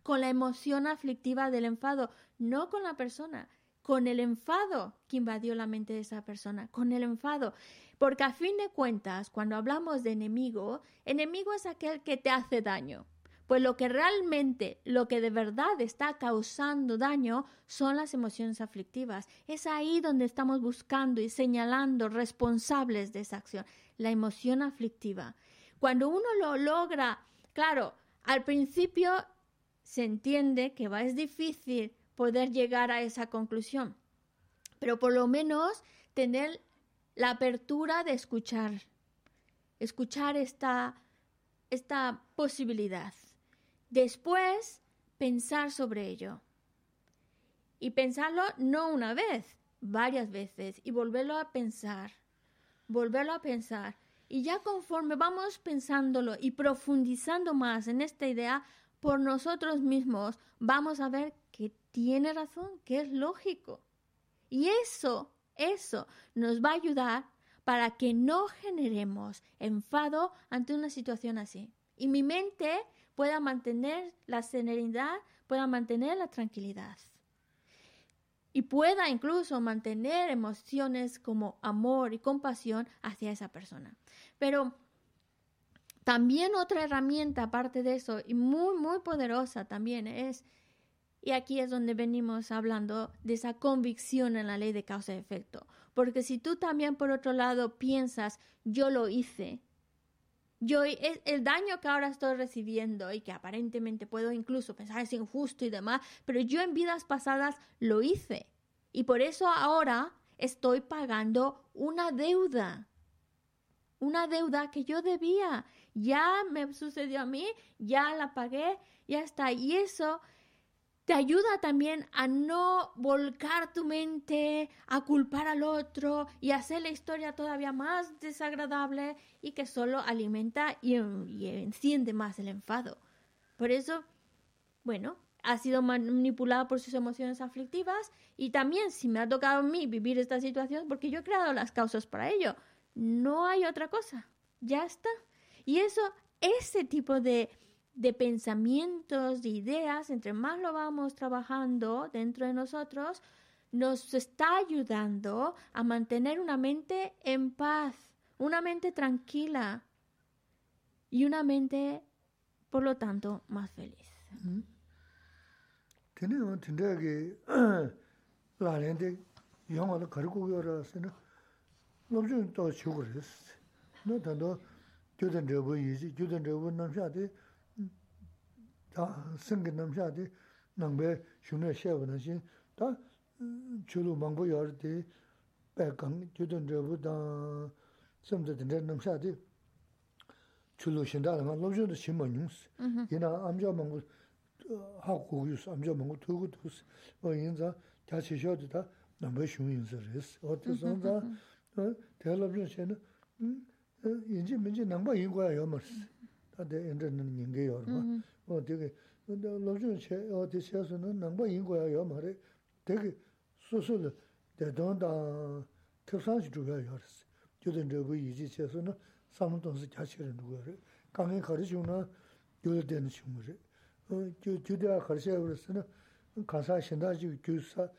con la emoción aflictiva del enfado, no con la persona, con el enfado que invadió la mente de esa persona, con el enfado. Porque a fin de cuentas, cuando hablamos de enemigo, enemigo es aquel que te hace daño. Pues lo que realmente, lo que de verdad está causando daño son las emociones aflictivas. Es ahí donde estamos buscando y señalando responsables de esa acción, la emoción aflictiva. Cuando uno lo logra, claro, al principio se entiende que va, es difícil poder llegar a esa conclusión, pero por lo menos tener la apertura de escuchar, escuchar esta, esta posibilidad. Después, pensar sobre ello. Y pensarlo no una vez, varias veces, y volverlo a pensar, volverlo a pensar. Y ya conforme vamos pensándolo y profundizando más en esta idea, por nosotros mismos vamos a ver tiene razón, que es lógico. Y eso, eso nos va a ayudar para que no generemos enfado ante una situación así. Y mi mente pueda mantener la serenidad, pueda mantener la tranquilidad. Y pueda incluso mantener emociones como amor y compasión hacia esa persona. Pero también otra herramienta aparte de eso, y muy, muy poderosa también es, y aquí es donde venimos hablando de esa convicción en la ley de causa y efecto. Porque si tú también por otro lado piensas, yo lo hice, yo es el daño que ahora estoy recibiendo y que aparentemente puedo incluso pensar es injusto y demás, pero yo en vidas pasadas lo hice y por eso ahora estoy pagando una deuda. Una deuda que yo debía. Ya me sucedió a mí, ya la pagué, ya está. Y eso te ayuda también a no volcar tu mente, a culpar al otro y hacer la historia todavía más desagradable y que solo alimenta y, enciende más el enfado. Por eso, bueno, ha sido manipulada por sus emociones aflictivas y también si me ha tocado a mí vivir esta situación, porque yo he creado las causas para ello. No hay otra cosa. Ya está. Y eso, ese tipo de, de pensamientos, de ideas, entre más lo vamos trabajando dentro de nosotros, nos está ayudando a mantener una mente en paz, una mente tranquila y una mente, por lo tanto, más feliz. Tenemos tendrá que la gente 영어를 가르고 열었으나 너좀 또 죽으랬어. no tanto gyudan rebu yiji, gyudan rebu namsha di, da sengi namsha di, nangbe shunay shewa na xin, da chulu mangbo yor di, bai gang gyudan rebu da samda dindar 어 되게 근데 로준 체 어디 셰스는 넘버 인고야 요 말에 되게 수술 대던다. 특산시 주가 요르스 저든 저거 이지 셰스는 삼동스 자체를 누구를 강에 가르치우나 요르되는 식물이 어 주대가 가르쳐야 그랬으나 가사 신다지 교사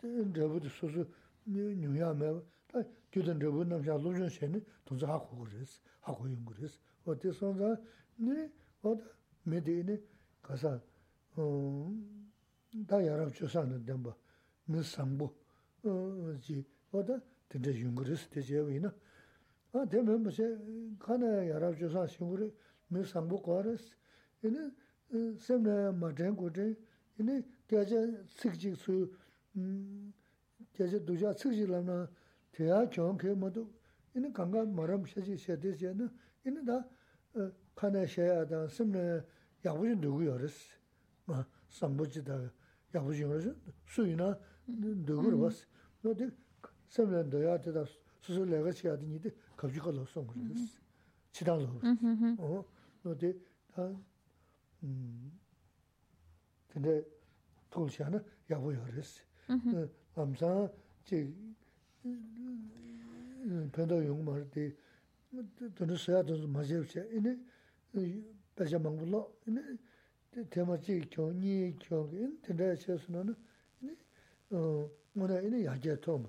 저부터 수수 뉴야메 다 교든 저부 남자 로준 셰는 동자 하고 그랬어. 하고 용 그랬어. 어디 손자 네 어디? mē tē nē kāsā tā yārāb chūsā nā dāmbā mē sāmbō jī wā tā tēndā yungarīs tē chē wī na ā tē mē mē chē kā nā yārāb chūsā shīngarī mē sāmbō kuwa rīs inē sēm nā mā tēng kō tēng inē kia chē cik chik sū kia chē dūchā cik chik lām nā tē yā kiong kē mā tō inē kāngā mā rām shē chik shē tē chē na inē tā kānā shē yā tā sēm nā ini da, kana shaya da, semne yabuji nugu yo res, ma, sambuji da, yabuji yo res, sui na, nugu ro bas, no de, semne doya te da, susu lega chiya di ni de, kabji ka lo song res, chidang lo res. 어, 어디 다 음. 근데 통시하는 야부 열었어. 그 암사 제 변도 용 말때 또 써야 돼 맞을지. 이네 배자 망불로 이네 테마지 교니 교인 근데 쳐서는 이네 어 뭐라 이네 야제 톰.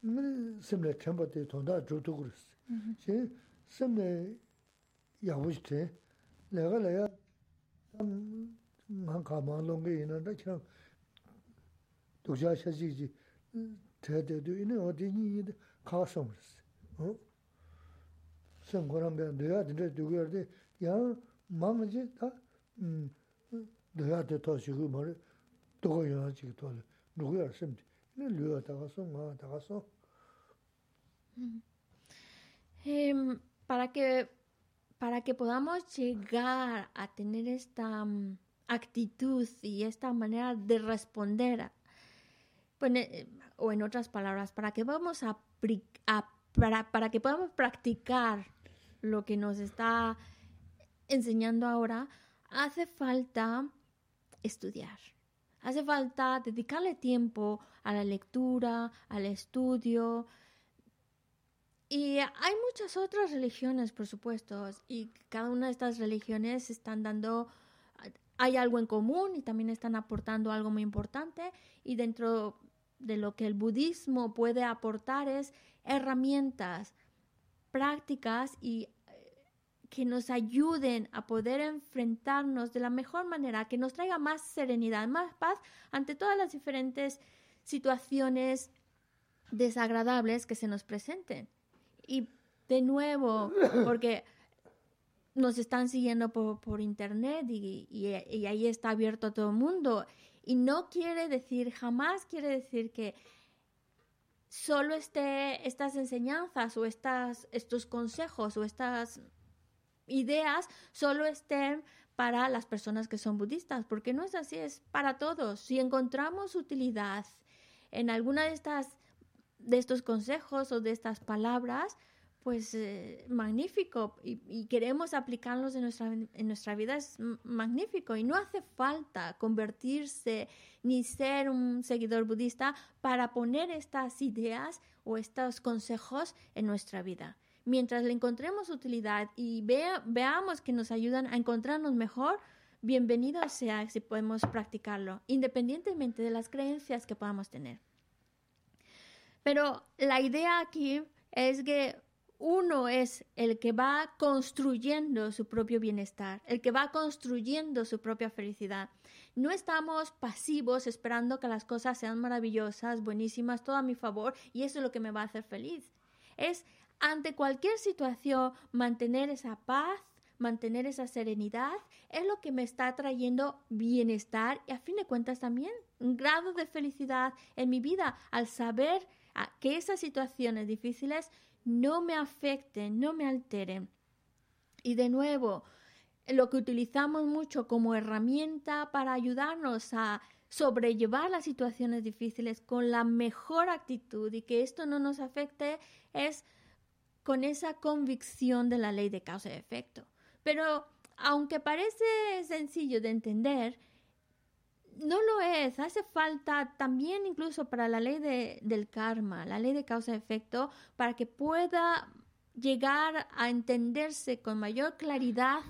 뭐 심레 템버데 돈다 줘도 그랬어. 제 심레 야부지 내가 내가 만 가만 롱게 있는데 참 도자샤지지 대대도 있는 어디니 가서 어 생고람에 내가 근데 누구야 Mm-hmm. Em, para que, podamos llegar a tener esta mm, actitud y esta manera de responder, eh, o en otras palabras, para que podamos practicar lo que nos está enseñando ahora, hace falta estudiar. Hace falta dedicarle tiempo a la lectura, al estudio, y hay muchas otras religiones, por supuesto, y cada una de estas religiones están dando, hay algo en común y también están aportando algo muy importante, y dentro de lo que el budismo puede aportar es herramientas prácticas y que nos ayuden a poder enfrentarnos de la mejor manera, que nos traiga más serenidad, más paz ante todas las diferentes situaciones desagradables que se nos presenten. Y de nuevo, porque nos están siguiendo por, por internet y, y- y ahí está abierto a todo el mundo. Y no quiere decir, jamás quiere decir que solo esté estas enseñanzas o estas, estos consejos o estas ideas solo estén para las personas que son budistas, porque no es así, es para todos. Si encontramos utilidad en alguna de estas de estos consejos o de estas palabras, pues eh, magnífico y, y queremos aplicarlos en nuestra, en nuestra vida es magnífico y no hace falta convertirse ni ser un seguidor budista para poner estas ideas o estos consejos en nuestra vida. Mientras le encontremos utilidad y vea- veamos que nos ayudan a encontrarnos mejor, bienvenido sea si podemos practicarlo, independientemente de las creencias que podamos tener. Pero la idea aquí es que uno es el que va construyendo su propio bienestar, el que va construyendo su propia felicidad. No estamos pasivos esperando que las cosas sean maravillosas, buenísimas, todo a mi favor y eso es lo que me va a hacer feliz. Es ante cualquier situación, mantener esa paz, mantener esa serenidad, es lo que me está trayendo bienestar y a fin de cuentas también un grado de felicidad en mi vida al saber que esas situaciones difíciles no me afecten, no me alteren. Y de nuevo, lo que utilizamos mucho como herramienta para ayudarnos a sobrellevar las situaciones difíciles con la mejor actitud y que esto no nos afecte es con esa convicción de la ley de causa y efecto. Pero aunque parece sencillo de entender, no lo es. Hace falta también incluso para la ley de, del karma, la ley de causa y efecto, para que pueda llegar a entenderse con mayor claridad,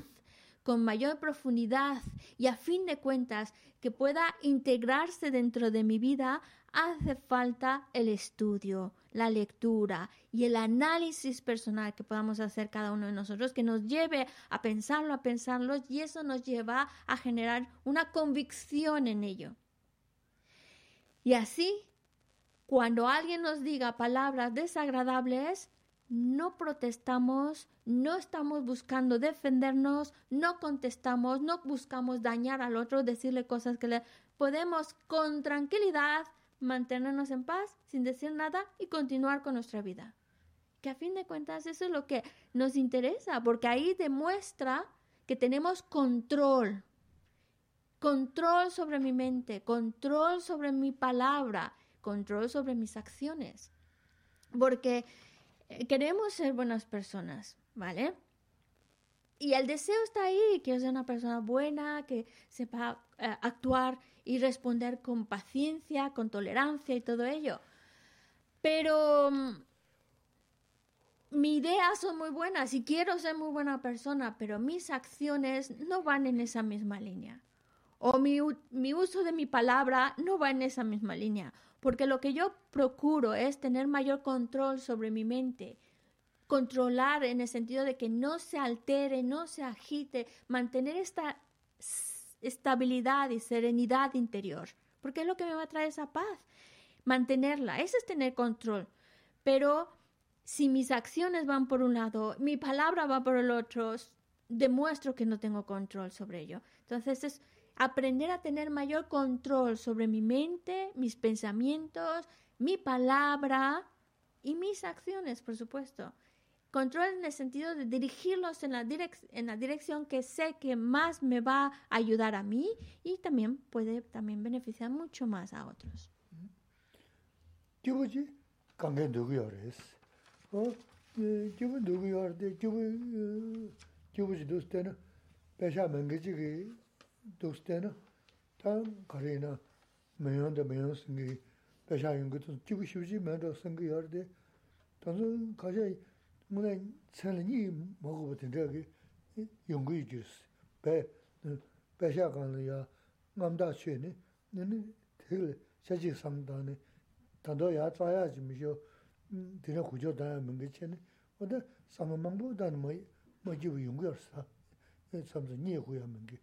con mayor profundidad y a fin de cuentas que pueda integrarse dentro de mi vida, hace falta el estudio, la lectura y el análisis personal que podamos hacer cada uno de nosotros, que nos lleve a pensarlo, a pensarlo, y eso nos lleva a generar una convicción en ello. Y así, cuando alguien nos diga palabras desagradables, no protestamos, no estamos buscando defendernos, no contestamos, no buscamos dañar al otro, decirle cosas que le podemos con tranquilidad mantenernos en paz sin decir nada y continuar con nuestra vida. Que a fin de cuentas eso es lo que nos interesa, porque ahí demuestra que tenemos control, control sobre mi mente, control sobre mi palabra, control sobre mis acciones. Porque eh, queremos ser buenas personas, ¿vale? Y el deseo está ahí, que sea una persona buena, que sepa eh, actuar y responder con paciencia, con tolerancia y todo ello. Pero mm, mis ideas son muy buenas y quiero ser muy buena persona, pero mis acciones no van en esa misma línea. O mi, mi uso de mi palabra no va en esa misma línea. Porque lo que yo procuro es tener mayor control sobre mi mente, controlar en el sentido de que no se altere, no se agite, mantener esta estabilidad y serenidad interior, porque es lo que me va a traer esa paz. Mantenerla, eso es tener control. Pero si mis acciones van por un lado, mi palabra va por el otro, demuestro que no tengo control sobre ello. Entonces es aprender a tener mayor control sobre mi mente, mis pensamientos, mi palabra y mis acciones, por supuesto. Control en el sentido de dirigirlos en la, en la dirección que sé que más me va a ayudar a mí y también puede también beneficiar mucho más a otros. 문에 천이 먹어 버튼 저기 연구해 주스. 배 배샤간이야 남다 쉐니 너는 되게 자지 상담에 단도야 짜야지 미쇼 되게 구조다 문제체니 어디 사망망보다는 뭐 뭐지고 연구였어. 참서 니 후야면 게.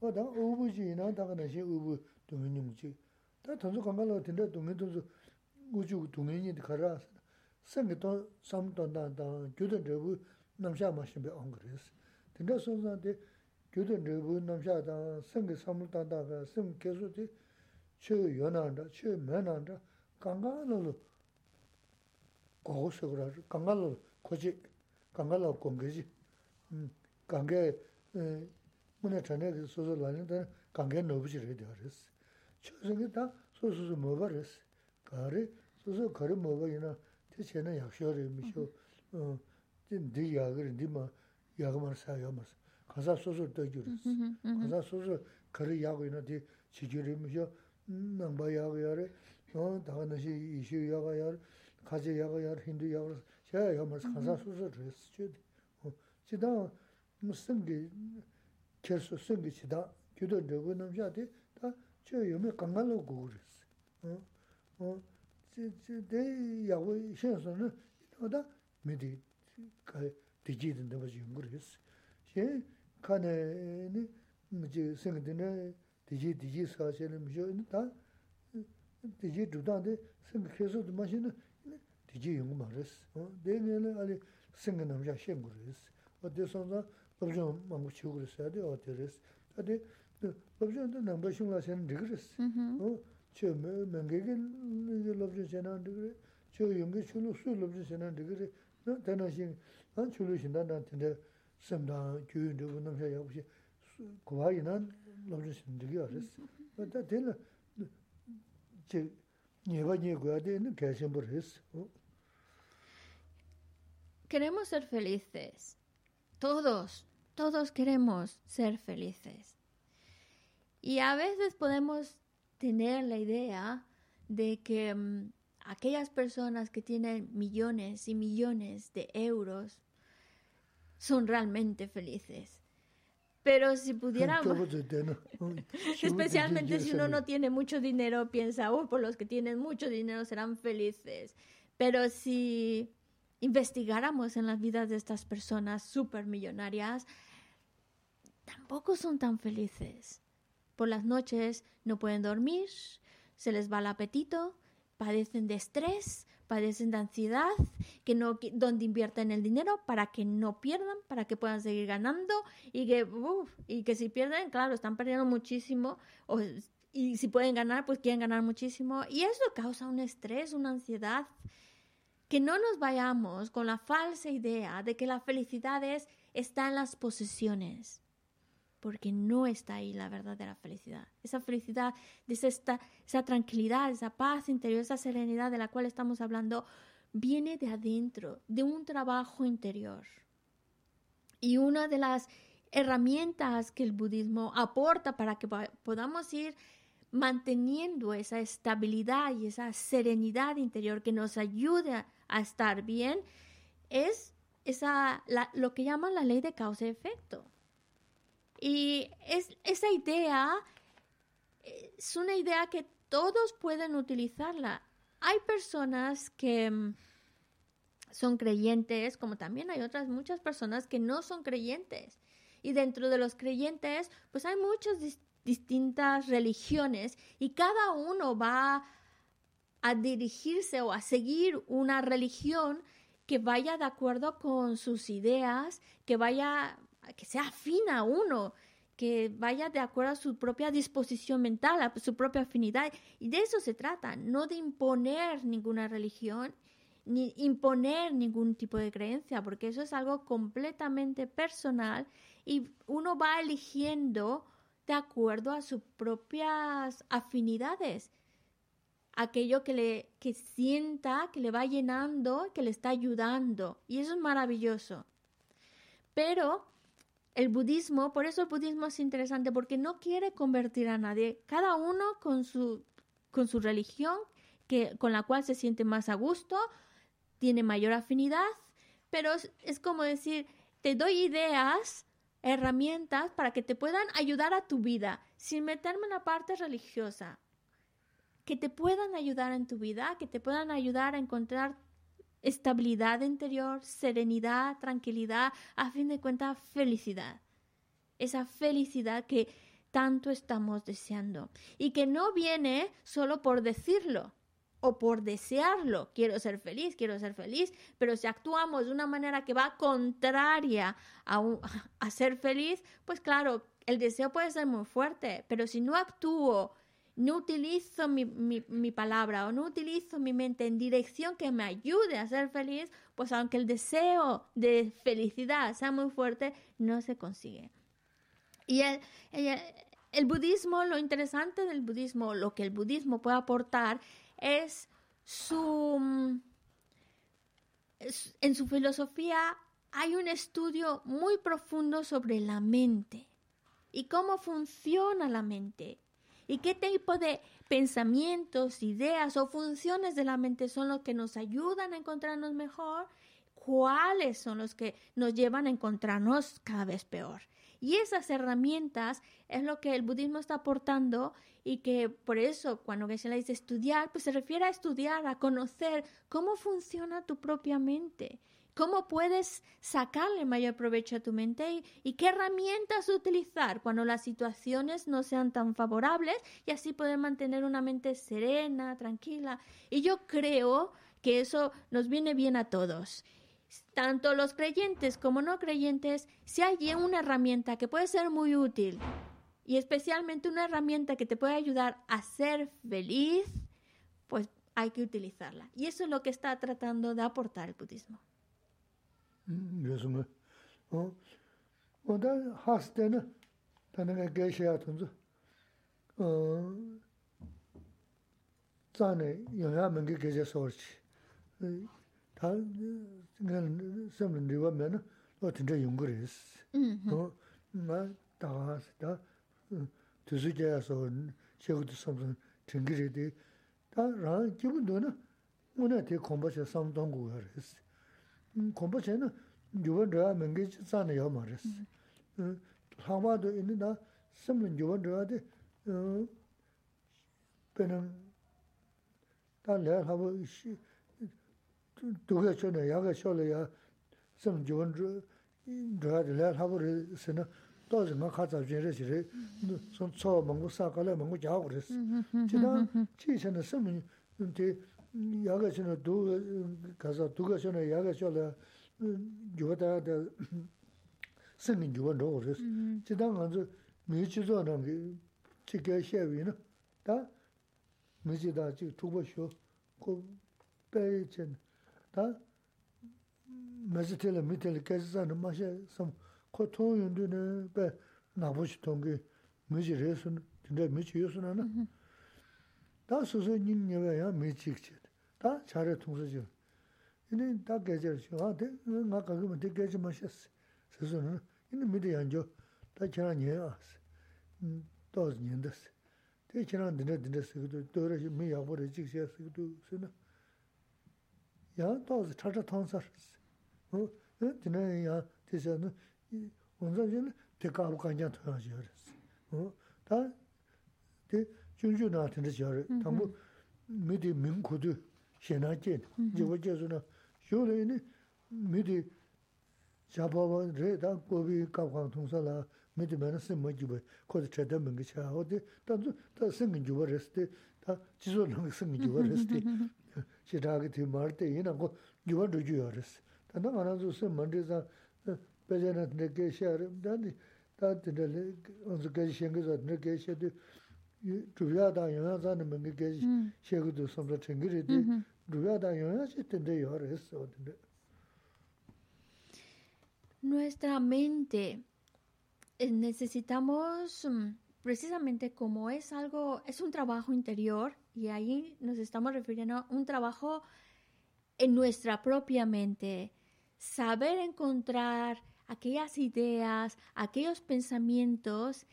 어다 오부지나 다가나시 오부 동행용지. 다 던서 간발로 된다 동행 던서 우주 동행이 가라. sengi tō sam tō nā tā gyūdō rību namshā ma shimbi āngarīs. Tindā sōnsā tī gyūdō rību namshā tā sengi sam tā tā kā sengi kēsū tī chē yō nā rā, chē mē nā rā, kāngā lō lō gōgō sō rā rā, kāngā lō kōchī, kāngā lō gōngi jī, kāngā mūne chāne kī sō sō lāni tā kāngā nōbu jī rī dā rīs. Chē sengi tā sō sō sō mōba rīs, kā rī sō sō kā rī mōba yī tī chē na yakshio rī mī shio, dī yāgā rī, dī mā yāgā mā rī sā yā mā sā, kāsā sōsō tō gyū rī sā, kāsā sōsō kārī yāgā yī na dī chī gyū rī mī shio, nāmbā yāgā yā rī, dhā na shī yīshī yāgā yā rī, kāchī yāgā yā rī, hindu yāgā rī, shā yā mā rī, kāsā sōsō rī sā chū dī. Chī dā mā sāngi, kēr sō sāngi chī dā, gyū tō rī gu nām shā dī, dā chū yō mī kāngā lō gu rī sā. dē yāgu shēn sō nā, oda mē dī kā dī jī dī dāba jī yungur yus. Shēn kā nē nē mē jī sēng dī nē dī jī dī jī sā shē nē mē shō nē tā dī jī dhū tā dē sēng kē sō dī mā shē nē dī jī yungu mā rēs. Dē nē nē ā dī sēng nā mē shē ngur yus. O dē sō nā bāb zhōng mā ngu chī gu rēs, ā dē o dē rēs. Ā dē bāb zhōng dā nā mbā shūng lā shē nē rī gu rēs. chö mēngēgē lōbchō chēnān tīgirī, chö yōnggē chūlū sū lōbchō chēnān tīgirī, tēnā shīng, nā chūlū tēndē nāmshā Queremos ser felices. Todos, todos queremos ser felices. Y a veces podemos tener la idea de que mm, aquellas personas que tienen millones y millones de euros son realmente felices. Pero si pudiéramos, especialmente si uno no tiene mucho dinero, piensa, oh, por los que tienen mucho dinero serán felices. Pero si investigáramos en las vidas de estas personas supermillonarias, tampoco son tan felices. Por las noches no pueden dormir, se les va el apetito, padecen de estrés, padecen de ansiedad, que no, donde invierten el dinero para que no pierdan, para que puedan seguir ganando y que, uf, y que si pierden, claro, están perdiendo muchísimo o, y si pueden ganar, pues quieren ganar muchísimo y eso causa un estrés, una ansiedad. Que no nos vayamos con la falsa idea de que la felicidad es, está en las posesiones porque no está ahí la verdadera felicidad. Esa felicidad, esa, esta- esa tranquilidad, esa paz interior, esa serenidad de la cual estamos hablando, viene de adentro, de un trabajo interior. Y una de las herramientas que el budismo aporta para que po- podamos ir manteniendo esa estabilidad y esa serenidad interior que nos ayude a, estar bien es esa, lo que llaman la ley de causa y efecto. Y es, esa idea eh, es una idea que todos pueden utilizarla. Hay personas que mm, son creyentes, como también hay otras muchas personas que no son creyentes. Y dentro de los creyentes, pues hay muchas dis- distintas religiones y cada uno va a dirigirse o a seguir una religión que vaya de acuerdo con sus ideas, que vaya, que sea afín a uno, que vaya de acuerdo a su propia disposición mental, a su propia afinidad. Y de eso se trata, no de imponer ninguna religión, ni imponer ningún tipo de creencia, porque eso es algo completamente personal y uno va eligiendo de acuerdo a sus propias afinidades. Aquello que le que sienta que le va llenando que le está ayudando. Y eso es maravilloso. Pero el budismo por eso el budismo es interesante porque no quiere convertir a nadie cada uno con su con su religión que con la cual se siente más a gusto tiene mayor afinidad pero es, es como decir te doy ideas herramientas para que te puedan ayudar a tu vida sin meterme en la parte religiosa. Que te puedan ayudar en tu vida, que te puedan ayudar a encontrar estabilidad interior, serenidad, tranquilidad, a fin de cuentas felicidad. Esa felicidad que tanto estamos deseando y que no viene solo por decirlo o por desearlo. Quiero ser feliz, quiero ser feliz, pero si actuamos de una manera que va contraria a, a ser feliz, pues claro, el deseo puede ser muy fuerte, pero si no actúo no utilizo mi, mi, palabra o no utilizo mi mente en dirección que me ayude a ser feliz, pues aunque el deseo de felicidad sea muy fuerte, no se consigue. Y el, el, budismo, lo interesante del budismo, lo que el budismo puede aportar es su... En su filosofía hay un estudio muy profundo sobre la mente y cómo funciona la mente y qué tipo de pensamientos, ideas o funciones de la mente son los que nos ayudan a encontrarnos mejor, cuáles son los que nos llevan a encontrarnos cada vez peor. Y esas herramientas es lo que el budismo está aportando y que por eso cuando Geshe-la dice estudiar, pues se refiere a estudiar, a conocer cómo funciona tu propia mente, cómo puedes sacarle mayor provecho a tu mente y, qué herramientas utilizar cuando las situaciones no sean tan favorables y así poder mantener una mente serena, tranquila. Y yo creo que eso nos viene bien a todos. Tanto los creyentes como no creyentes, si hay una herramienta que puede ser muy útil y especialmente una herramienta que te puede ayudar a ser feliz, pues hay que utilizarla. Y eso es lo que está tratando de aportar el budismo. 요즘은 어 뭐다 하스 때는 다른가 계셔야 된다 어 전에 영화면 게 계셔서 그렇지 다 그냥 셈은 리와면 어떤데 연구레스 어나 다가다 두스게서 제고도 섬선 등기리디 다 라는 기분도는 뭐나 대 공부해서 삼동고 그랬어 공부 전에 요번 저야 맹게 산에 요 말했어. 상마도 있는다. 심은 요번 저한테 어 그는 달래 하고 시 두개 전에 야가 쇼래야 심 요번 저 저한테 하고 쓰는 도저 뭐 가자 저래 저래 손초 먹고 사가래 먹고 자고 그랬어. 지난 치선에 심은 근데 yaga shina du kasa duga shina yaga shola yuwa daya da sengin yuwa ndogo res. Chida nganzu mi chizo nangi chikya shewi na da mi chida chik tukwa shio ko bayi chen da mezi tila mi tila kasi zana ma she sam ko tong yundu na bayi nabu shi tongi mi chi resu na, tinda mi chi yosu na na. Da susu nying nyewa ya mi chik che. 다 잘해 통서죠 이제 다 계절 저 돼. 나 가면 돼 계절 마셨어 소소는 이제 미리 안죠 다 지나냐 음 도스 년데스 대 지난 드네 드네스 그도 도르지 미 야보를 직시했어 그도 쓰나 야 도스 차차 통서 어 드네 야 대서는 원자는 대가고 가냐 도야지 그랬어 어다 junju na tanda chari, tambu midi ming kudu xena che, mm-hmm. jiwa che su na, xio le ini, mi di xabawa re da gobi kapkaan tongsa la, mi di mena sima jiwa, koda chayda mingi cha, o di, tanzu, ta singi jiwa resi di, ta jizo nang singi jiwa resi di, mm-hmm. xiragi ti mara di, ina ko jiwa ruju ya resi. Tanda ana zu sim mandi zang, peja na tine ke xa, tanda, ta tine le, anzu gaji xengi za tine ke xa di, rūyā dā yōyā zāni mēngi gēji shēgu dō sōmbra chēngi rī dī, rūyā dā yōyā chī tēndē yō rī sō tēndē. Nuestra mente eh, necesitamos mm, precisamente como es algo, es un trabajo interior y ahí nos estamos refiriendo a un trabajo en nuestra propia mente, saber encontrar aquellas ideas, aquellos pensamientos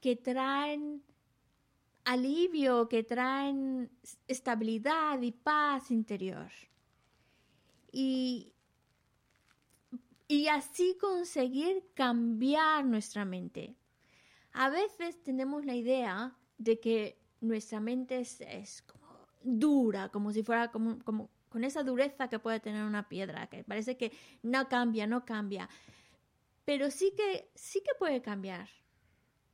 que traen alivio, que traen estabilidad y paz interior. Y, y así conseguir cambiar nuestra mente. A veces tenemos la idea de que nuestra mente es, es como dura, como si fuera como, como con esa dureza que puede tener una piedra, que parece que no cambia, no cambia. Pero sí que, sí que puede cambiar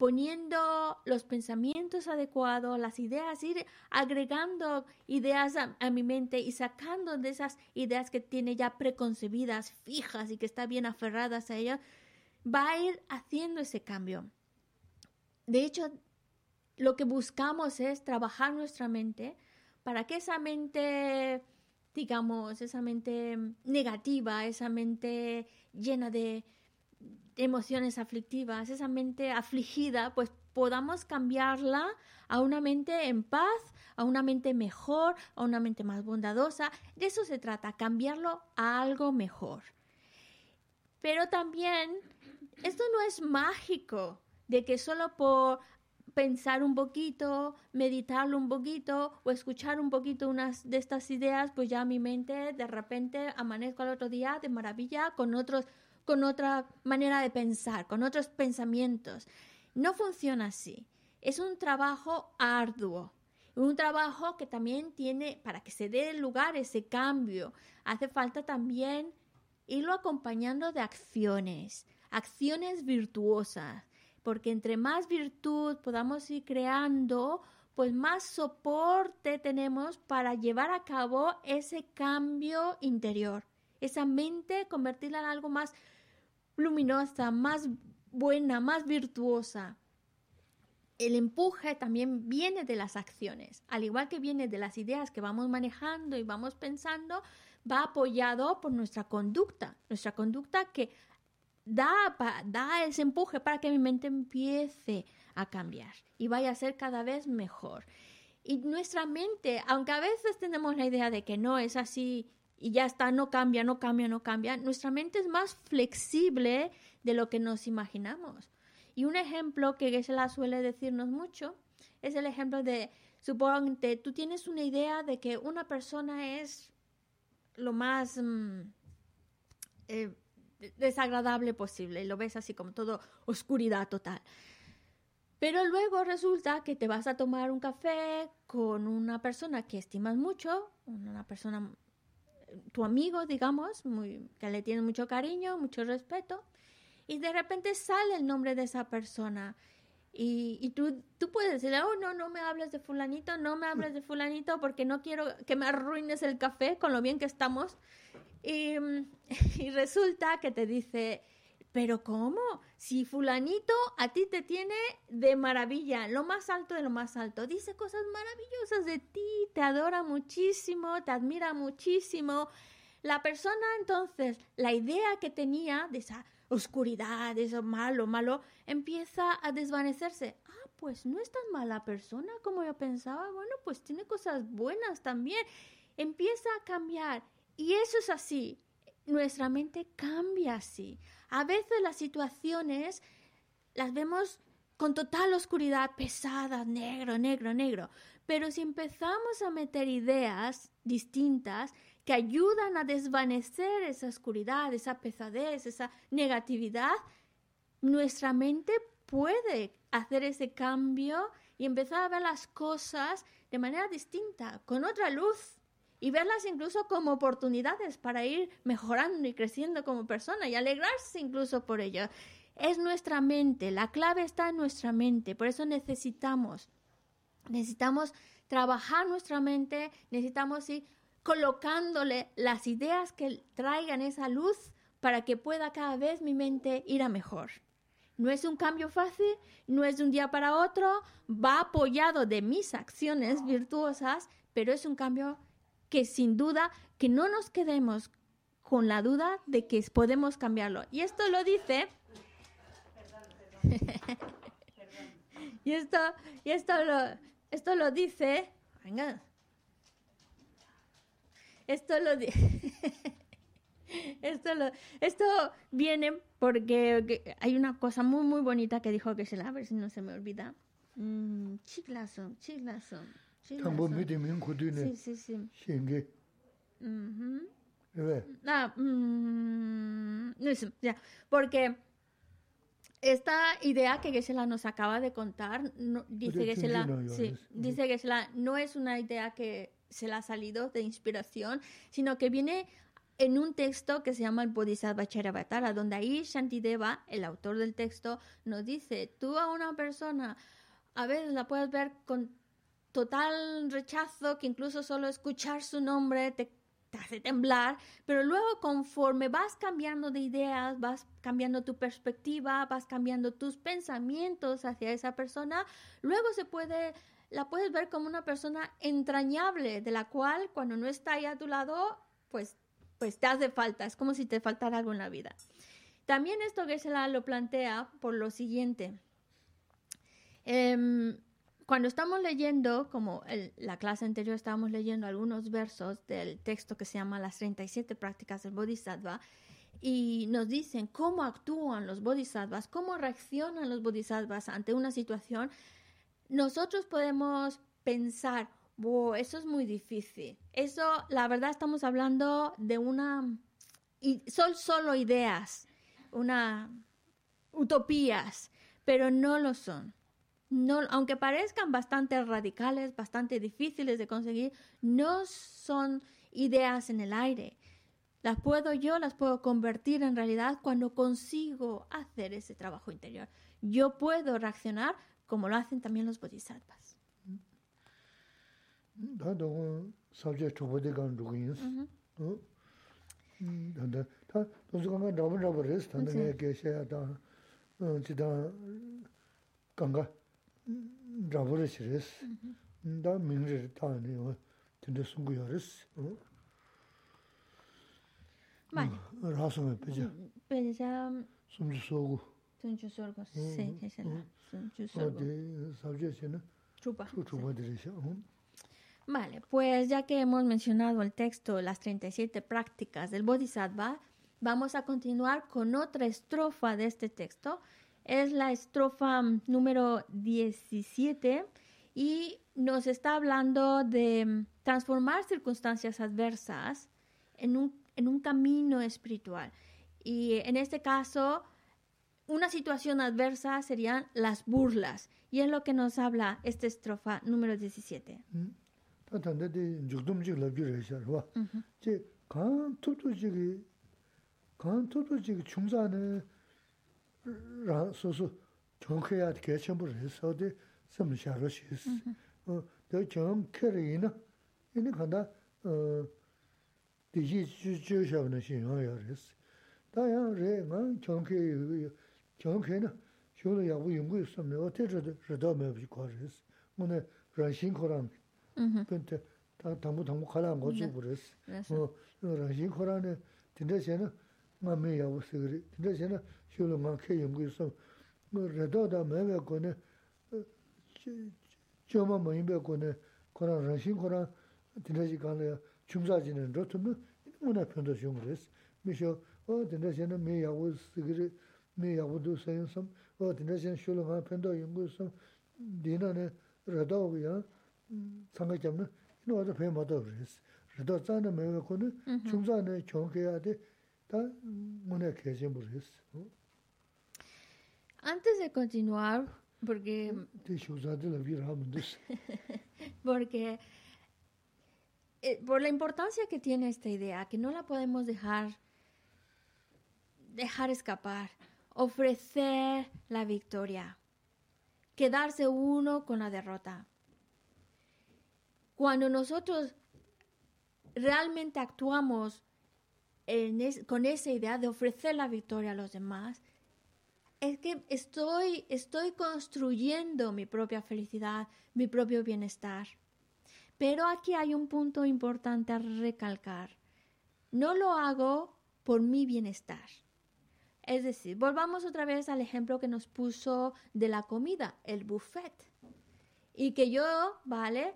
poniendo los pensamientos adecuados, las ideas, ir agregando ideas a, mi mente y sacando de esas ideas que tiene ya preconcebidas, fijas y que está bien aferradas a ellas, va a ir haciendo ese cambio. De hecho, lo que buscamos es trabajar nuestra mente para que esa mente, digamos, esa mente negativa, esa mente llena de emociones aflictivas, esa mente afligida, pues podamos cambiarla a una mente en paz, a una mente mejor, a una mente más bondadosa. De eso se trata, cambiarlo a algo mejor. Pero también, esto no es mágico, de que solo por pensar un poquito, meditarlo un poquito o escuchar un poquito unas de estas ideas, pues ya mi mente de repente amanezco al otro día de maravilla con otros con otra manera de pensar, con otros pensamientos. No funciona así. Es un trabajo arduo, un trabajo que también tiene, para que se dé lugar ese cambio, hace falta también irlo acompañando de acciones, acciones virtuosas, porque entre más virtud podamos ir creando, pues más soporte tenemos para llevar a cabo ese cambio interior. Esa mente, convertirla en algo más luminosa, más buena, más virtuosa. El empuje también viene de las acciones, al igual que viene de las ideas que vamos manejando y vamos pensando, va apoyado por nuestra conducta, nuestra conducta que da, da ese empuje para que mi mente empiece a cambiar y vaya a ser cada vez mejor. Y nuestra mente, aunque a veces tenemos la idea de que no es así y ya está, no cambia, no cambia, no cambia, nuestra mente es más flexible de lo que nos imaginamos. Y un ejemplo que Gesela suele decirnos mucho es el ejemplo de, suponte, tú tienes una idea de que una persona es lo más mm, eh, desagradable posible y lo ves así como todo oscuridad total. Pero luego resulta que te vas a tomar un café con una persona que estimas mucho, una persona, tu amigo, digamos, muy, que le tienes mucho cariño, mucho respeto, y de repente sale el nombre de esa persona. Y, tú, tú puedes decirle, oh, no, no me hables de fulanito, no me hables de fulanito porque no quiero que me arruines el café con lo bien que estamos. Y resulta que te dice, pero ¿cómo? Si fulanito a ti te tiene de maravilla, lo más alto de lo más alto, dice cosas maravillosas de ti, te adora muchísimo, te admira muchísimo. La persona entonces, la idea que tenía de esa oscuridad, de eso malo, malo, empieza a desvanecerse. Ah, pues no es tan mala persona como yo pensaba. Bueno, pues tiene cosas buenas también. Empieza a cambiar. Y eso es así. Nuestra mente cambia así. A veces las situaciones las vemos con total oscuridad, pesadas, negro, negro, negro. Pero si empezamos a meter ideas distintas que ayudan a desvanecer esa oscuridad, esa pesadez, esa negatividad, nuestra mente puede hacer ese cambio y empezar a ver las cosas de manera distinta, con otra luz y verlas incluso como oportunidades para ir mejorando y creciendo como persona y alegrarse incluso por ello. Es nuestra mente, la clave está en nuestra mente, por eso necesitamos, necesitamos trabajar nuestra mente, necesitamos ir colocándole las ideas que traigan esa luz para que pueda cada vez mi mente ir a mejor. No es un cambio fácil, no es de un día para otro, va apoyado de mis acciones virtuosas, pero es un cambio que sin duda, que no nos quedemos con la duda de que podemos cambiarlo. Y esto lo dice... y esto, y esto lo, esto lo dice... Venga. Esto lo esto, lo, esto viene porque hay una cosa muy, muy bonita que dijo que se la, a ver si no se me olvida. Mm, chiclazo, chiclazo. Tambo midi min kudu ne. Shingi. Ah, no sé, ya, porque esta idea que Gesela nos acaba de contar, no- dice Gesela, sí, dice Gesela, no es una idea que se le ha salido de inspiración, sino que viene en un texto que se llama el Bodhisattva Charavatara, donde ahí Shantideva, el autor del texto, nos dice, tú a una persona a veces la puedes ver con total rechazo, que incluso solo escuchar su nombre te, hace temblar, pero luego conforme vas cambiando de ideas, vas cambiando tu perspectiva, vas cambiando tus pensamientos hacia esa persona, luego se puede, la puedes ver como una persona entrañable, de la cual cuando no está ahí a tu lado, pues, pues te hace falta, es como si te faltara algo en la vida. También esto Geshe-la lo plantea por lo siguiente. Em, cuando estamos leyendo, como el- la clase anterior estábamos leyendo algunos versos del texto que se llama Las 37 prácticas del Bodhisattva, y nos dicen cómo actúan los bodhisattvas, cómo reaccionan los bodhisattvas ante una situación, nosotros podemos pensar, wow, eso es muy difícil. Eso, la verdad, estamos hablando de una... Y son solo ideas, una utopías, pero no lo son no, aunque parezcan bastante radicales, bastante difíciles de conseguir, no son ideas en el aire. Las puedo yo, las puedo convertir en realidad cuando consigo hacer ese trabajo interior. Yo puedo reaccionar como lo hacen también los bodhisattvas. Uh -huh. sí sabje chobo de gan rugu yins. Tanda, ta donsu kanga rabu rabu res, tanda nga ke shaya ta, chida kanga rabu res res. Da mingri ta ni, tanda sungu ya res. Vale. Sogu. Sun Chu Sorgo, sí, que es el Sun Chu O Sorgo. de sabje che na, Chupa. chu chobo de resha. Vale, pues ya que hemos mencionado el texto, las 37 prácticas del Bodhisattva, vamos a continuar con otra estrofa de este texto. Es la estrofa mm, número 17 y nos está hablando de mm, transformar circunstancias adversas en un, en un camino espiritual. Y en este caso, una situación adversa serían las burlas. Y es lo que nos habla esta estrofa número 17. Tā tānda rā sū sū chōngkē yāt kē chēmbu rē sō dē sēm shā rō shī sī. Dē chēm kē rē yī na, yī mm-hmm. mm-hmm. na khāndā dē yī chū chū shā wā na shī yā yā rē sī. Dā yā rē ngā chōngkē yī, chōngkē na shū na yā wū yōng gu yī sōm yā wā tē rā dā mē bī kwa rē sī. Ngō nē rā shīng khō rā mē, pēn tē tāngbū tāngbū khā rā ngō chū gu rē sī. Rā shīng khō rā nē, tē nga me yawu sikiri. Tanda shena shulu nga ke yungu isam, nga rado da mewe kone, choma ma yinbe kone, kora ranshin kora, tanda shi kanda ya chumsa jine ndo tumna, muna pyondo shungu res. Misho, o tanda shena me yawu sikiri, me yawu du sayun sam, o tanda shena shulu nga pyondo yungu isam, dina ne rado gu ya, tsanga kyamna, ino wada pyo mato res. Rado tsana mewe kone, chumsa ne kyonke ya de, Antes de continuar, porque... porque... Por la importancia que tiene esta idea, que no la podemos dejar, dejar escapar, ofrecer la victoria, quedarse uno con la derrota. Cuando nosotros realmente actuamos con esa idea de ofrecer la victoria a los demás, es que estoy, estoy construyendo mi propia felicidad, mi propio bienestar. Pero aquí hay un punto importante a recalcar. No lo hago por mi bienestar. Es decir, volvamos otra vez al ejemplo que nos puso de la comida, el buffet. Y que yo, ¿vale?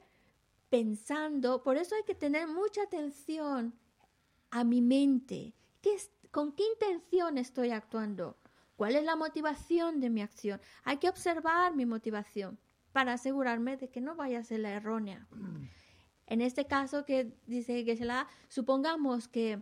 Pensando, por eso hay que tener mucha atención a mi mente. ¿Qué es- ¿Con qué intención estoy actuando? ¿Cuál es la motivación de mi acción? Hay que observar mi motivación para asegurarme de que no vaya a ser la errónea. En este caso que dice Geshe-la, supongamos que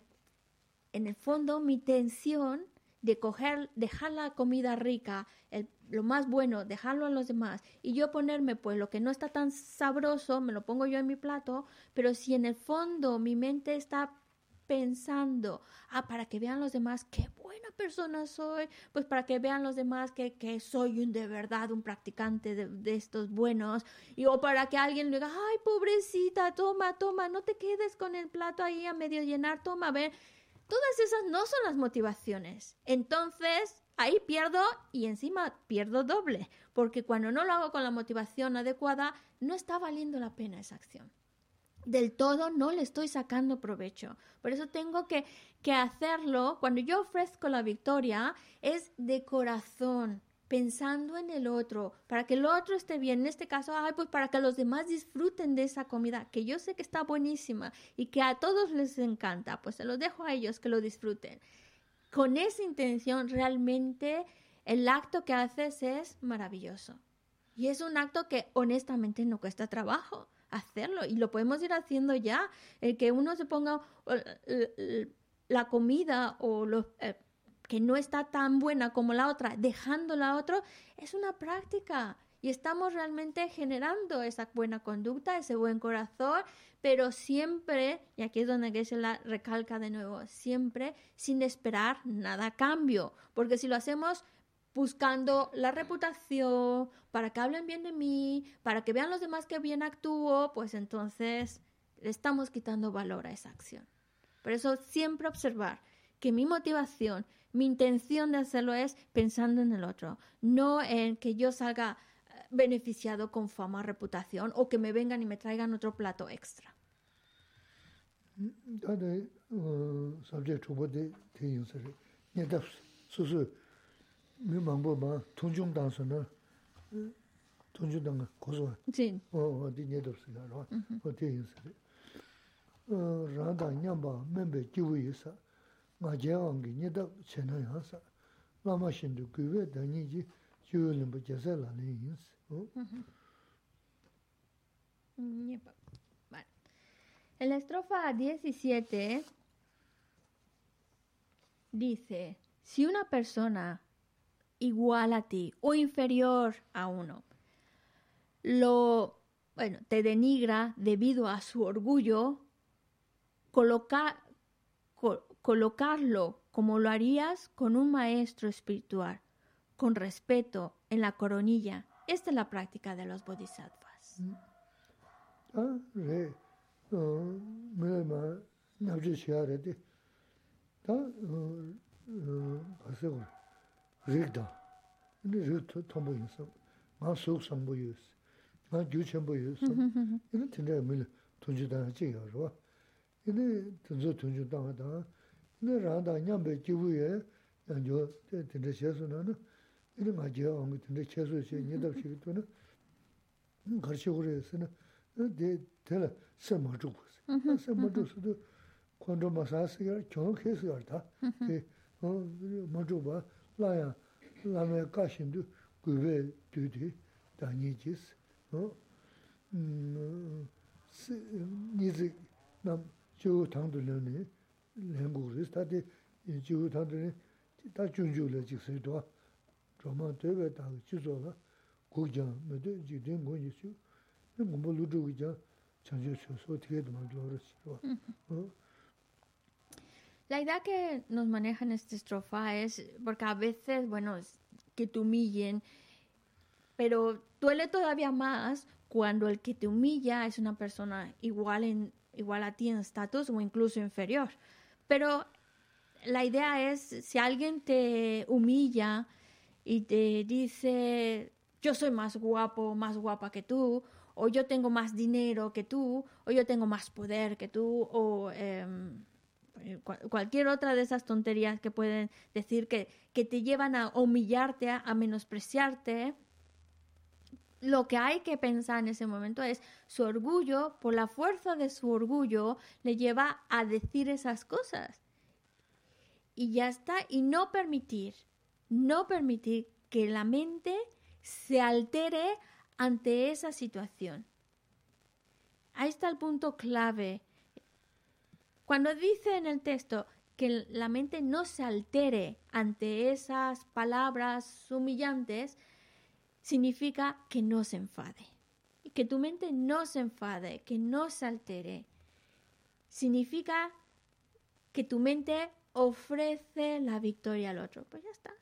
en el fondo mi intención de coger, dejar la comida rica, el- lo más bueno, dejarlo a los demás y yo ponerme pues lo que no está tan sabroso, me lo pongo yo en mi plato, pero si en el fondo mi mente está pensando, ah, para que vean los demás qué buena persona soy, pues para que vean los demás que, que soy un de verdad, un practicante de, de estos buenos, y o para que alguien diga, ay, pobrecita, toma, toma, no te quedes con el plato ahí a medio llenar, toma, a ver, todas esas no son las motivaciones. Entonces, ahí pierdo y encima pierdo doble, porque cuando no lo hago con la motivación adecuada, no está valiendo la pena esa acción del todo no le estoy sacando provecho. Por eso tengo que, que hacerlo, cuando yo ofrezco la victoria, es de corazón, pensando en el otro, para que el otro esté bien. En este caso, ay, pues para que los demás disfruten de esa comida, que yo sé que está buenísima y que a todos les encanta, pues se lo dejo a ellos que lo disfruten. Con esa intención, realmente el acto que haces es maravilloso. Y es un acto que honestamente no cuesta trabajo hacerlo y lo podemos ir haciendo ya. El que uno se ponga la comida o lo, eh, que no está tan buena como la otra, dejando la otra, es una práctica. Y estamos realmente generando esa buena conducta, ese buen corazón, pero siempre, y aquí es donde se la recalca de nuevo, siempre sin esperar nada a cambio. Porque si lo hacemos buscando la reputación, para que hablen bien de mí, para que vean los demás que bien actúo, pues entonces le estamos quitando valor a esa acción. Por eso siempre observar que mi motivación, mi intención de hacerlo es pensando en el otro, no en que yo salga eh, beneficiado con fama, reputación o que me vengan y me traigan otro plato extra. mi mangpo ma tunjung danso na tunjung danga kuzwa. Jin. O, o, di nyedab sila rwa, o di yin sila. Randa nyamba membe kiwi yisa, nga jewangi nyedab chena yansa, lama shindu kuwe danyi ji kiwi limbo jasa lani yin sila. En la estrofa 17 dice, si una persona igual a ti o inferior a uno. Lo, bueno, te denigra debido a su orgullo, coloca, colocarlo como lo harías con un maestro espiritual, con respeto en la coronilla. Esta es la práctica de los bodhisattvas. rīgdā, yīni rīg tōmbu yīsā, ngā sūk sāmbu yīsā, ngā gyū chāmbu yīsā, yīni tīndrā mīli tūñchū dāngā chī yā rwa, yīni tīnzū tūñchū dāngā dāngā, yīni rāndā ñāmbē jīvū yā, yāngyō tīndrā chēsū nā na, yīni ngā jīyā wāngu tīndrā chēsū chī, ñidab chī kitu na, gārshī gu rā yīsā na, tēlā sē mā chūk bā sē, sē mā chūk sū tu, kondō mā sā sī yā, 맞아. 아무 진짜 최소시 니도 시도는 가르쳐 그래서는 데 텔 세마 주고 세마 주고도 콘도 마사스가 좀 해서다 그어 맞아 봐 라야 라메 가신도 그게 되게 다니지스 어음 니즈 남 저 당들려네 랭고스 다데 저 당들네 다 준주를 지스도 정말 되게 다 지조가 고장 뭐도 지된 거 있어 뭐 루드가 전주 소소 되게 좀 그렇지. 어? La idea que nos maneja en esta estrofa es, porque a veces, bueno, es que te humillen, pero duele todavía más cuando el que te humilla es una persona igual, en, igual a ti en estatus o incluso inferior. Pero la idea es, si alguien te humilla y te dice, yo soy más guapo, más guapa que tú, o yo tengo más dinero que tú, o yo tengo más poder que tú, o em, cualquier otra de esas tonterías que pueden decir que, que te llevan a humillarte, a, a menospreciarte. Lo que hay que pensar en ese momento es su orgullo, por la fuerza de su orgullo, le lleva a decir esas cosas. Y ya está, y no permitir, no permitir que la mente se altere ante esa situación. Ahí está el punto clave. Cuando dice en el texto que la mente no se altere ante esas palabras humillantes, significa que no se enfade. Que tu mente no se enfade, que no se altere. Significa que tu mente ofrece la victoria al otro. Pues ya está.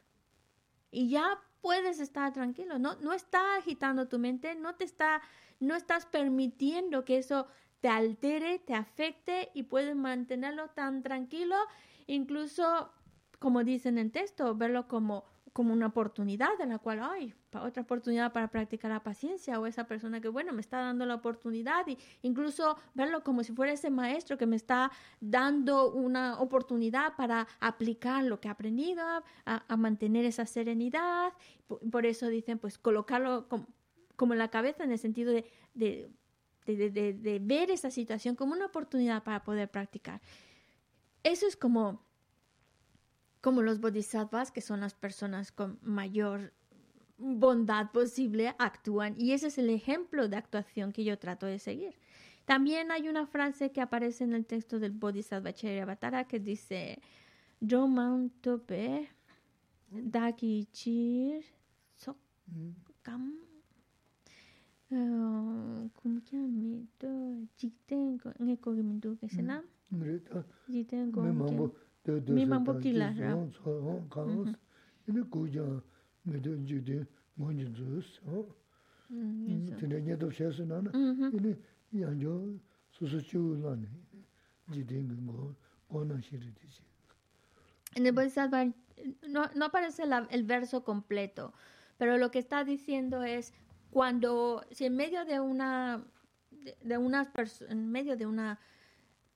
Y ya puedes estar tranquilo. No, no está agitando tu mente, no te está, no estás permitiendo que eso te altere, te afecte y puedes mantenerlo tan tranquilo, incluso como dice en el texto, verlo como, como una oportunidad en la cual hay otra oportunidad para practicar la paciencia o esa persona que bueno me está dando la oportunidad y incluso verlo como si fuera ese maestro que me está dando una oportunidad para aplicar lo que he aprendido a, mantener esa serenidad por, por, eso dicen pues colocarlo como, en la cabeza en el sentido de, de de, de, de, ver esa situación como una oportunidad para poder practicar. Eso es como, como los bodhisattvas, que son las personas con mayor bondad posible, actúan. Y ese es el ejemplo de actuación que yo trato de seguir. También hay una frase que aparece en el texto del Bodhisattva Charyavatara que dice, Roman tope daki chir sokam kumkyami to jikten ko nge ko mi jikten ko mambo kila ra me de Mm, tene do na na chu la ne go En el Bodhisattva no, no aparece la- el verso completo, pero lo que está diciendo es cuando, si en medio de una, de, de unas en medio de una,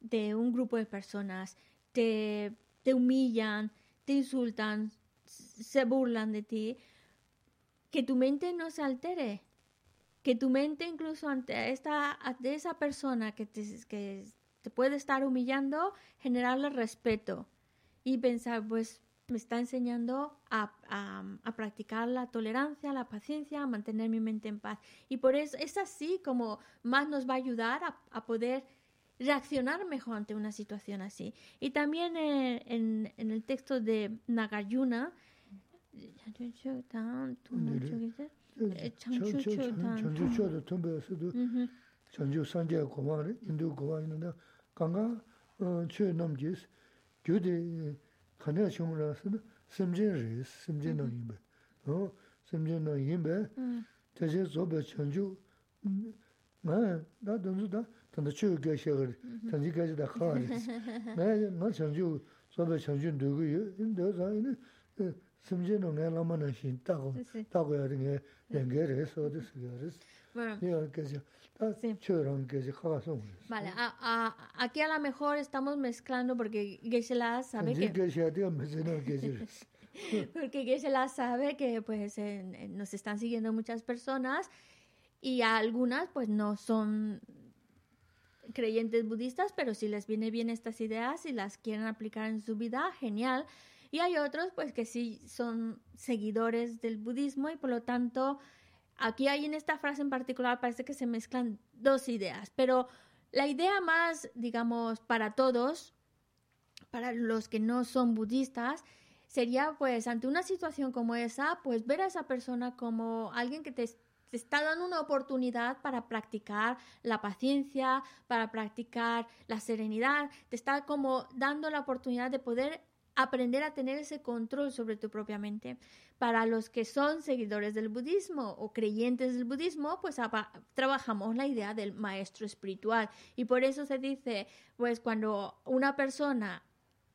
de un grupo de personas, te, te humillan, te insultan, se burlan de ti, que tu mente no se altere, que tu mente incluso ante esta, ante esa persona que te, que te puede estar humillando, generarle respeto y pensar, pues me está enseñando a, a- a practicar la tolerancia, la paciencia, a mantener mi mente en paz. Y por eso es así como más nos va a ayudar a, a poder reaccionar mejor ante una situación así. Y también eh, en, en el texto de Nagarjuna, kanya shungra sida simjin ri, simjin na mm-hmm. yinba. Oh, simjin na yinba, mm. tashi zoba chanju, nga da danzu da tanda chiyo gashi gari, mm-hmm. tanji gashi da khaa ri. Nga chanju, zoba chanju ndugu yu, inda za yini simjin no ne la ma na shin ta go sí, sí. ta go ya de ge ge re so de su ge re Bueno, Sí. vale, a- a- aquí a lo mejor estamos mezclando porque Geshe-la sabe que... Porque Geshe-la sabe que pues en- nos están siguiendo muchas personas y algunas pues no son creyentes budistas, pero si les viene bien estas ideas y las quieren aplicar en su vida, genial. Y hay otros pues que sí son seguidores del budismo y por lo tanto aquí hay en esta frase en particular parece que se mezclan dos ideas, pero la idea más, digamos, para todos, para los que no son budistas, sería pues ante una situación como esa, pues ver a esa persona como alguien que te, está dando una oportunidad para practicar la paciencia, para practicar la serenidad, te está como dando la oportunidad de poder aprender a tener ese control sobre tu propia mente. Para los que son seguidores del budismo o creyentes del budismo, pues trabajamos la idea del maestro espiritual. Y por eso se dice, pues cuando una persona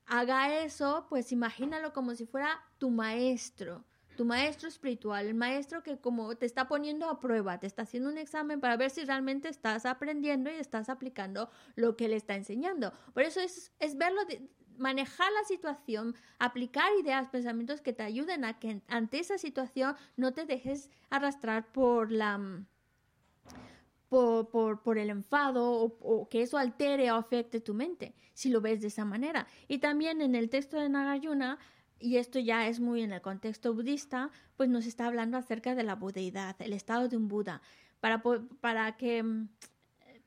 haga eso, pues imagínalo como si fuera tu maestro, tu maestro espiritual, el maestro que como te está poniendo a prueba, te está haciendo un examen para ver si realmente estás aprendiendo y estás aplicando lo que le está enseñando. Por eso es, es verlo, manejar la situación, aplicar ideas, pensamientos que te ayuden a que ante esa situación no te dejes arrastrar por la... mm, por, por, por el enfado o, que eso altere o afecte tu mente, si lo ves de esa manera. Y también en el texto de Nagarjuna, y esto ya es muy en el contexto budista, pues nos está hablando acerca de la budeidad, el estado de un Buda, para, para que, mm,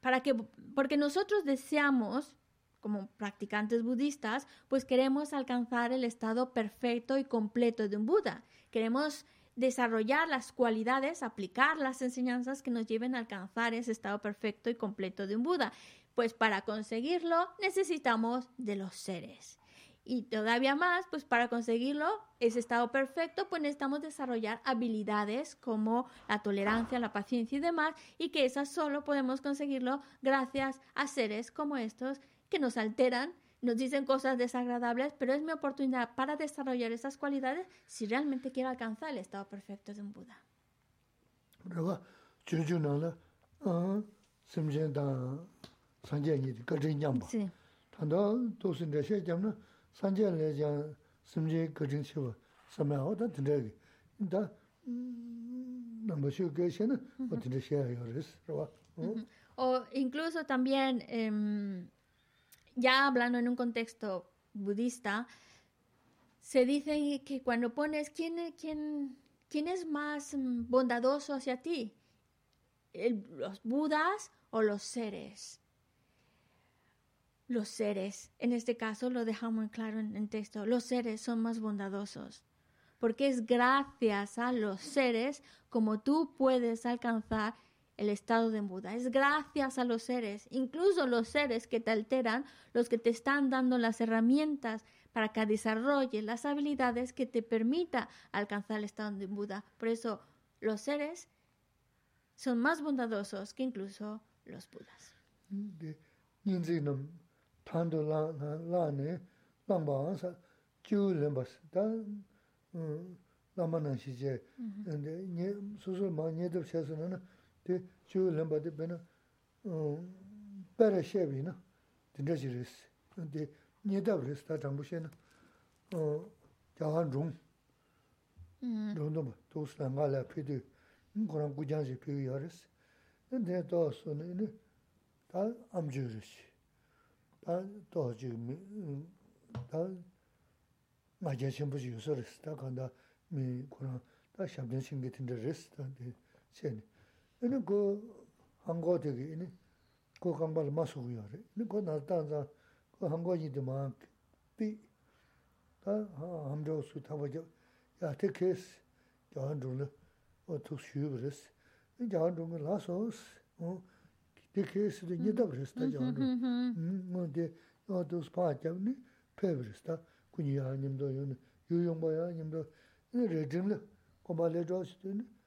para que, porque nosotros deseamos, como practicantes budistas, pues queremos alcanzar el estado perfecto y completo de un Buda. Queremos desarrollar las cualidades, aplicar las enseñanzas que nos lleven a alcanzar ese estado perfecto y completo de un Buda. Pues para conseguirlo necesitamos de los seres. Y todavía más, pues para conseguirlo, ese estado perfecto, pues necesitamos desarrollar habilidades como la tolerancia, la paciencia y demás, y que esas solo podemos conseguirlo gracias a seres como estos que nos alteran, nos dicen cosas desagradables, pero es mi oportunidad para desarrollar esas cualidades si realmente quiero alcanzar el estado perfecto de un Buda. Raba chuchu na la a simjen da sanje ni de ge nyam ba. Sí. Tanda sanje le simje da na na o res incluso también, em, ya hablando en un contexto budista, se dice que cuando pones quién, quién, quién es más bondadoso hacia ti, los budas o los seres. Los seres, en este caso lo dejamos claro en el texto, los seres son más bondadosos, porque es gracias a los seres como tú puedes alcanzar el estado de Buda. Es gracias a los seres, incluso los seres que te alteran, los que te están dando las herramientas para que desarrolle las habilidades que te permita alcanzar el estado de Buda. Por eso los seres son más bondadosos que incluso los Budas. tē chū lēmbā tē bē na bē rā shē bī na tīndā shī rēs, tē nye dāb rēs tā tāmbū shē na jā hān rōng, mm. rōng tō mā, tō sī ngā lā pē tū, kōrāng gu jāng shē pē yā rēs, tē tō sō na tā ām chū rēs, tā tō chū, tā ngā jā shēmbū chū yō sō rēs, tā kāndā mī kōrāng tā shāb jā shēng kē tīndā rēs, tā tē shē nē. 아 전부 유서를 다 간다 미 그런 다 샴든 신게 된데 레스다 챤 얘는 그 한거 되게 얘는 그 간발 마수고요 얘는 그 나타나 그 한거지도만 삐다 함저 수 타버져 야 테케스 저한도는 어떻게 쉬브레스 저한도는 라소스 어 de que se de nida bresta ya no no de no dos pa ya ni pe bresta ku ni ya nim do yo yu yong ba ya nim do ni re jim le ko ba le jo si ni cha mong gu so de de ni ko yu cha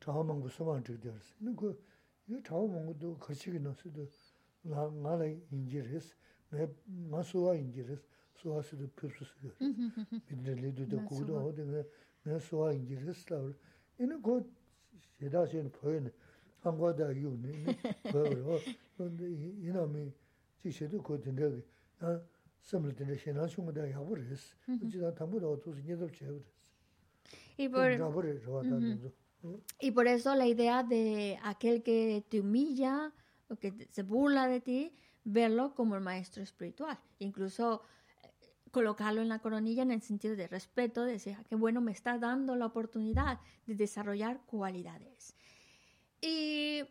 chawa mungu suwaan chikdi arsi. Nuku, yu chawa mungu du kachigi nasi du nga la inji resi, nga suwa inji resi, suwa si du pipsu suyo resi. Bidrili du du kudu aho di nga suwa inji resi la wari. Ina ko sheda sheni poyo ni, hangwa da yu ni, poyo wari. Ina mi chi shedu ko dindagi, samla dindagi shenan shunga da yabu resi. Uchi mm-hmm. da tambu da otosi nyedab chayabu resi. Ibar... Rabu resi, rawa da Y por eso la idea de aquel que te humilla o que se burla de ti, verlo como el maestro espiritual. Incluso eh, colocarlo en la coronilla en el sentido de respeto, de decir, ah, que bueno, me está dando la oportunidad de desarrollar cualidades. Y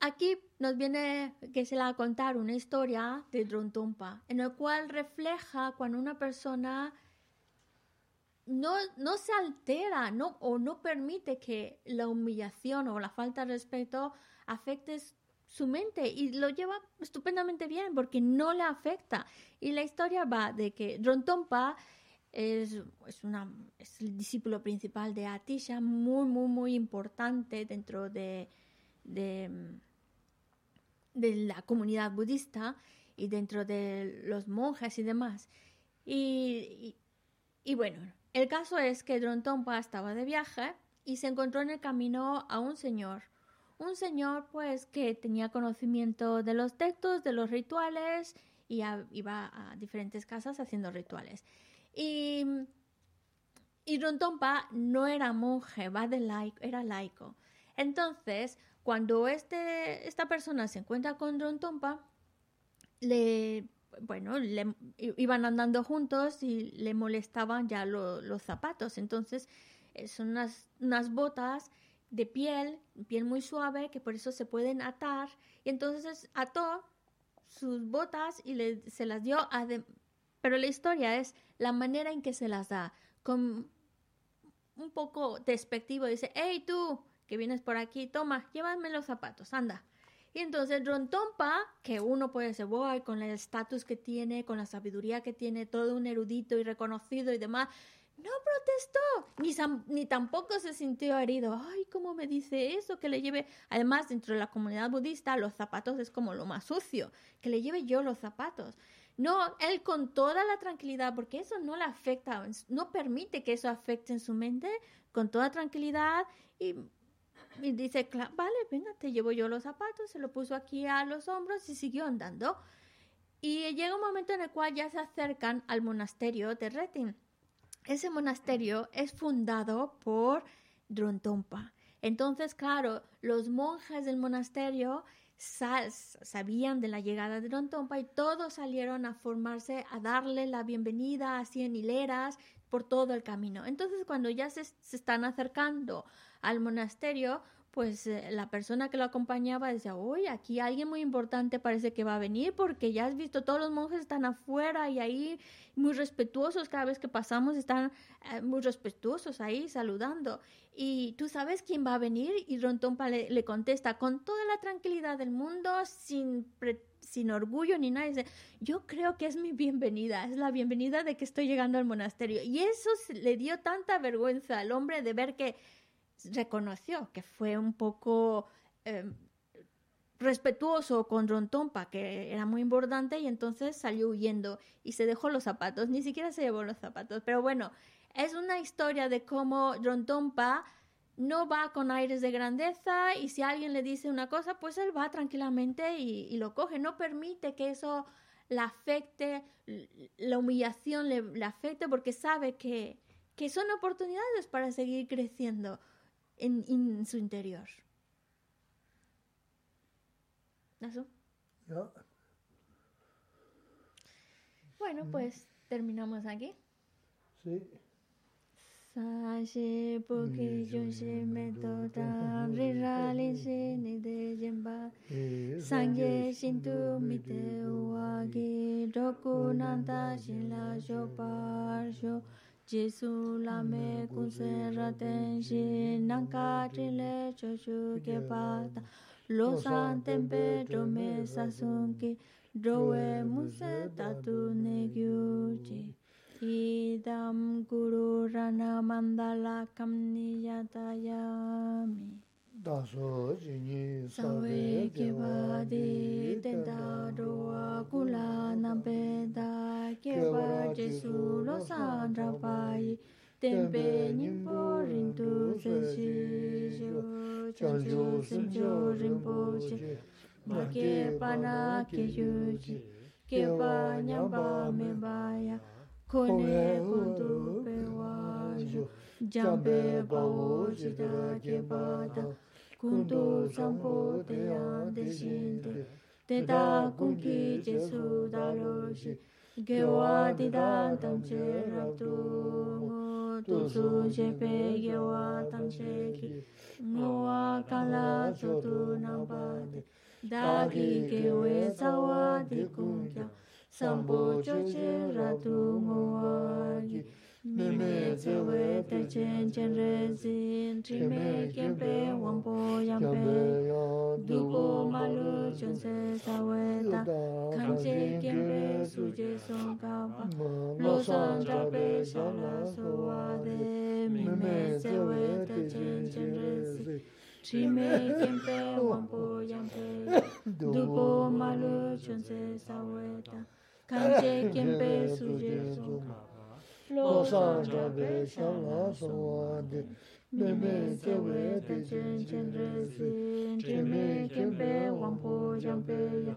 aquí nos viene que se la va a contar una historia de Drontumpa, en el cual refleja cuando una persona no, no se altera no, o no permite que la humillación o la falta de respeto afecte su mente y lo lleva estupendamente bien porque no le afecta. Y la historia va de que Drontompa es, es, una, es el discípulo principal de Atisha, muy, muy, muy importante dentro de, de, la comunidad budista y dentro de los monjes y demás. Y- y bueno, el caso es que Drontompa estaba de viaje y se encontró en el camino a un señor. Un señor, pues, que tenía conocimiento de los textos, de los rituales y iba a diferentes casas haciendo rituales. Y, y Drontompa no era monje, va de laico, era laico. Entonces, cuando este, esta persona se encuentra con Drontompa, le, bueno, iban andando juntos y le molestaban ya lo- los zapatos. Entonces, eh, son unas, unas botas de piel, piel muy suave, que por eso se pueden atar. Y entonces ató sus botas y le, se las dio a... de- Pero la historia es la manera en que se las da. Con un poco despectivo, dice, hey tú, que vienes por aquí, toma, llévame los zapatos, anda. Y entonces Rontompa, que uno puede decir, voy con el estatus que tiene, con la sabiduría que tiene, todo un erudito y reconocido y demás, no protestó, ni, ni tampoco se sintió herido. Ay, ¿cómo me dice eso? Que le lleve, además, dentro de la comunidad budista, los zapatos es como lo más sucio, que le lleve yo los zapatos. No, él con toda la tranquilidad, porque eso no le afecta, no permite que eso afecte en su mente, con toda tranquilidad y y dice, "Cla- vale, venga, te llevo yo los zapatos, se lo puso aquí a los hombros y siguió andando. Y llega un momento en el cual ya se acercan al monasterio de Retin. Ese monasterio es fundado por Drontompa. Entonces, claro, los monjes del monasterio sa- sabían de la llegada de Drontompa y todos salieron a formarse, a darle la bienvenida así en hileras por todo el camino. Entonces, cuando ya se, se están acercando al monasterio, pues eh, la persona que lo acompañaba decía, uy, aquí alguien muy importante parece que va a venir porque ya has visto, todos los monjes están afuera y ahí muy respetuosos, cada vez que pasamos están eh, muy respetuosos ahí saludando. Y tú sabes quién va a venir y Rontompa le, le contesta con toda la tranquilidad del mundo, sin, sin orgullo ni nada. Dice, yo creo que es mi bienvenida, es la bienvenida de que estoy llegando al monasterio. Y eso le dio tanta vergüenza al hombre de ver que reconoció que fue un poco eh, respetuoso con Rontompa, que era muy importante, y entonces salió huyendo y se dejó los zapatos, ni siquiera se llevó los zapatos. Pero bueno, es una historia de cómo Rontompa no va con aires de grandeza y si alguien le dice una cosa, pues él va tranquilamente y, lo coge, no permite que eso le afecte, la humillación le, le afecte porque sabe que, que son oportunidades para seguir creciendo en, en su interior. ¿Eso? Ya, Bueno, pues terminamos aquí. sí. Sashe porque yo se me totan rirali se ni de jemba sangye shintu mite uagi roku nanda shinla shopar sho jesu lame kunse raten shi nanka trile chochu ke pata. Lo san tempe dome sasunki dowe muse tatu ne gyuji idam guru rana mandala kamni yatayami 다소 진이 sawe keba di tenda doa kula nambeda keba jesu lo sandra pai tempe nimpo rintu se shi shu chanju simjo rinpo che ma ke pana ke yuji keba nyamba me baya kone kuntu pe wa ju jambe bawo jida keba da kuntu sampo te ande shinte te da kunki jesu da lo shi gewa di da tam che ra tu ngo tu kundu sampo deya deshinde deda kungi jesu daroshi gewa dida tamche rabdu tuzu jepe gewa tamche ki ngowa kala chotu nambade dagi gewe sawa di kungya sampo choche ratu ngowa Mime zewe te chen chen re zin, trime kempe yampe, dupo malu chon se sawe ta, kanche kempe suje son kapa, lo san trape shala suwa de, mime zewe te chen chen re zin, trime kempe yampe, dupo malu chon se sawe ta, kanche kempe suje son kapa. 洛桑卓别香拉索的，妹妹结尾的真真真心，姐妹干杯，王婆干杯呀，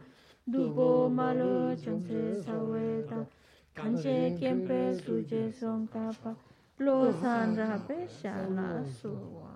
独步马路全是沙味道，看见干杯，苏杰松大巴，洛桑卓别香拉索。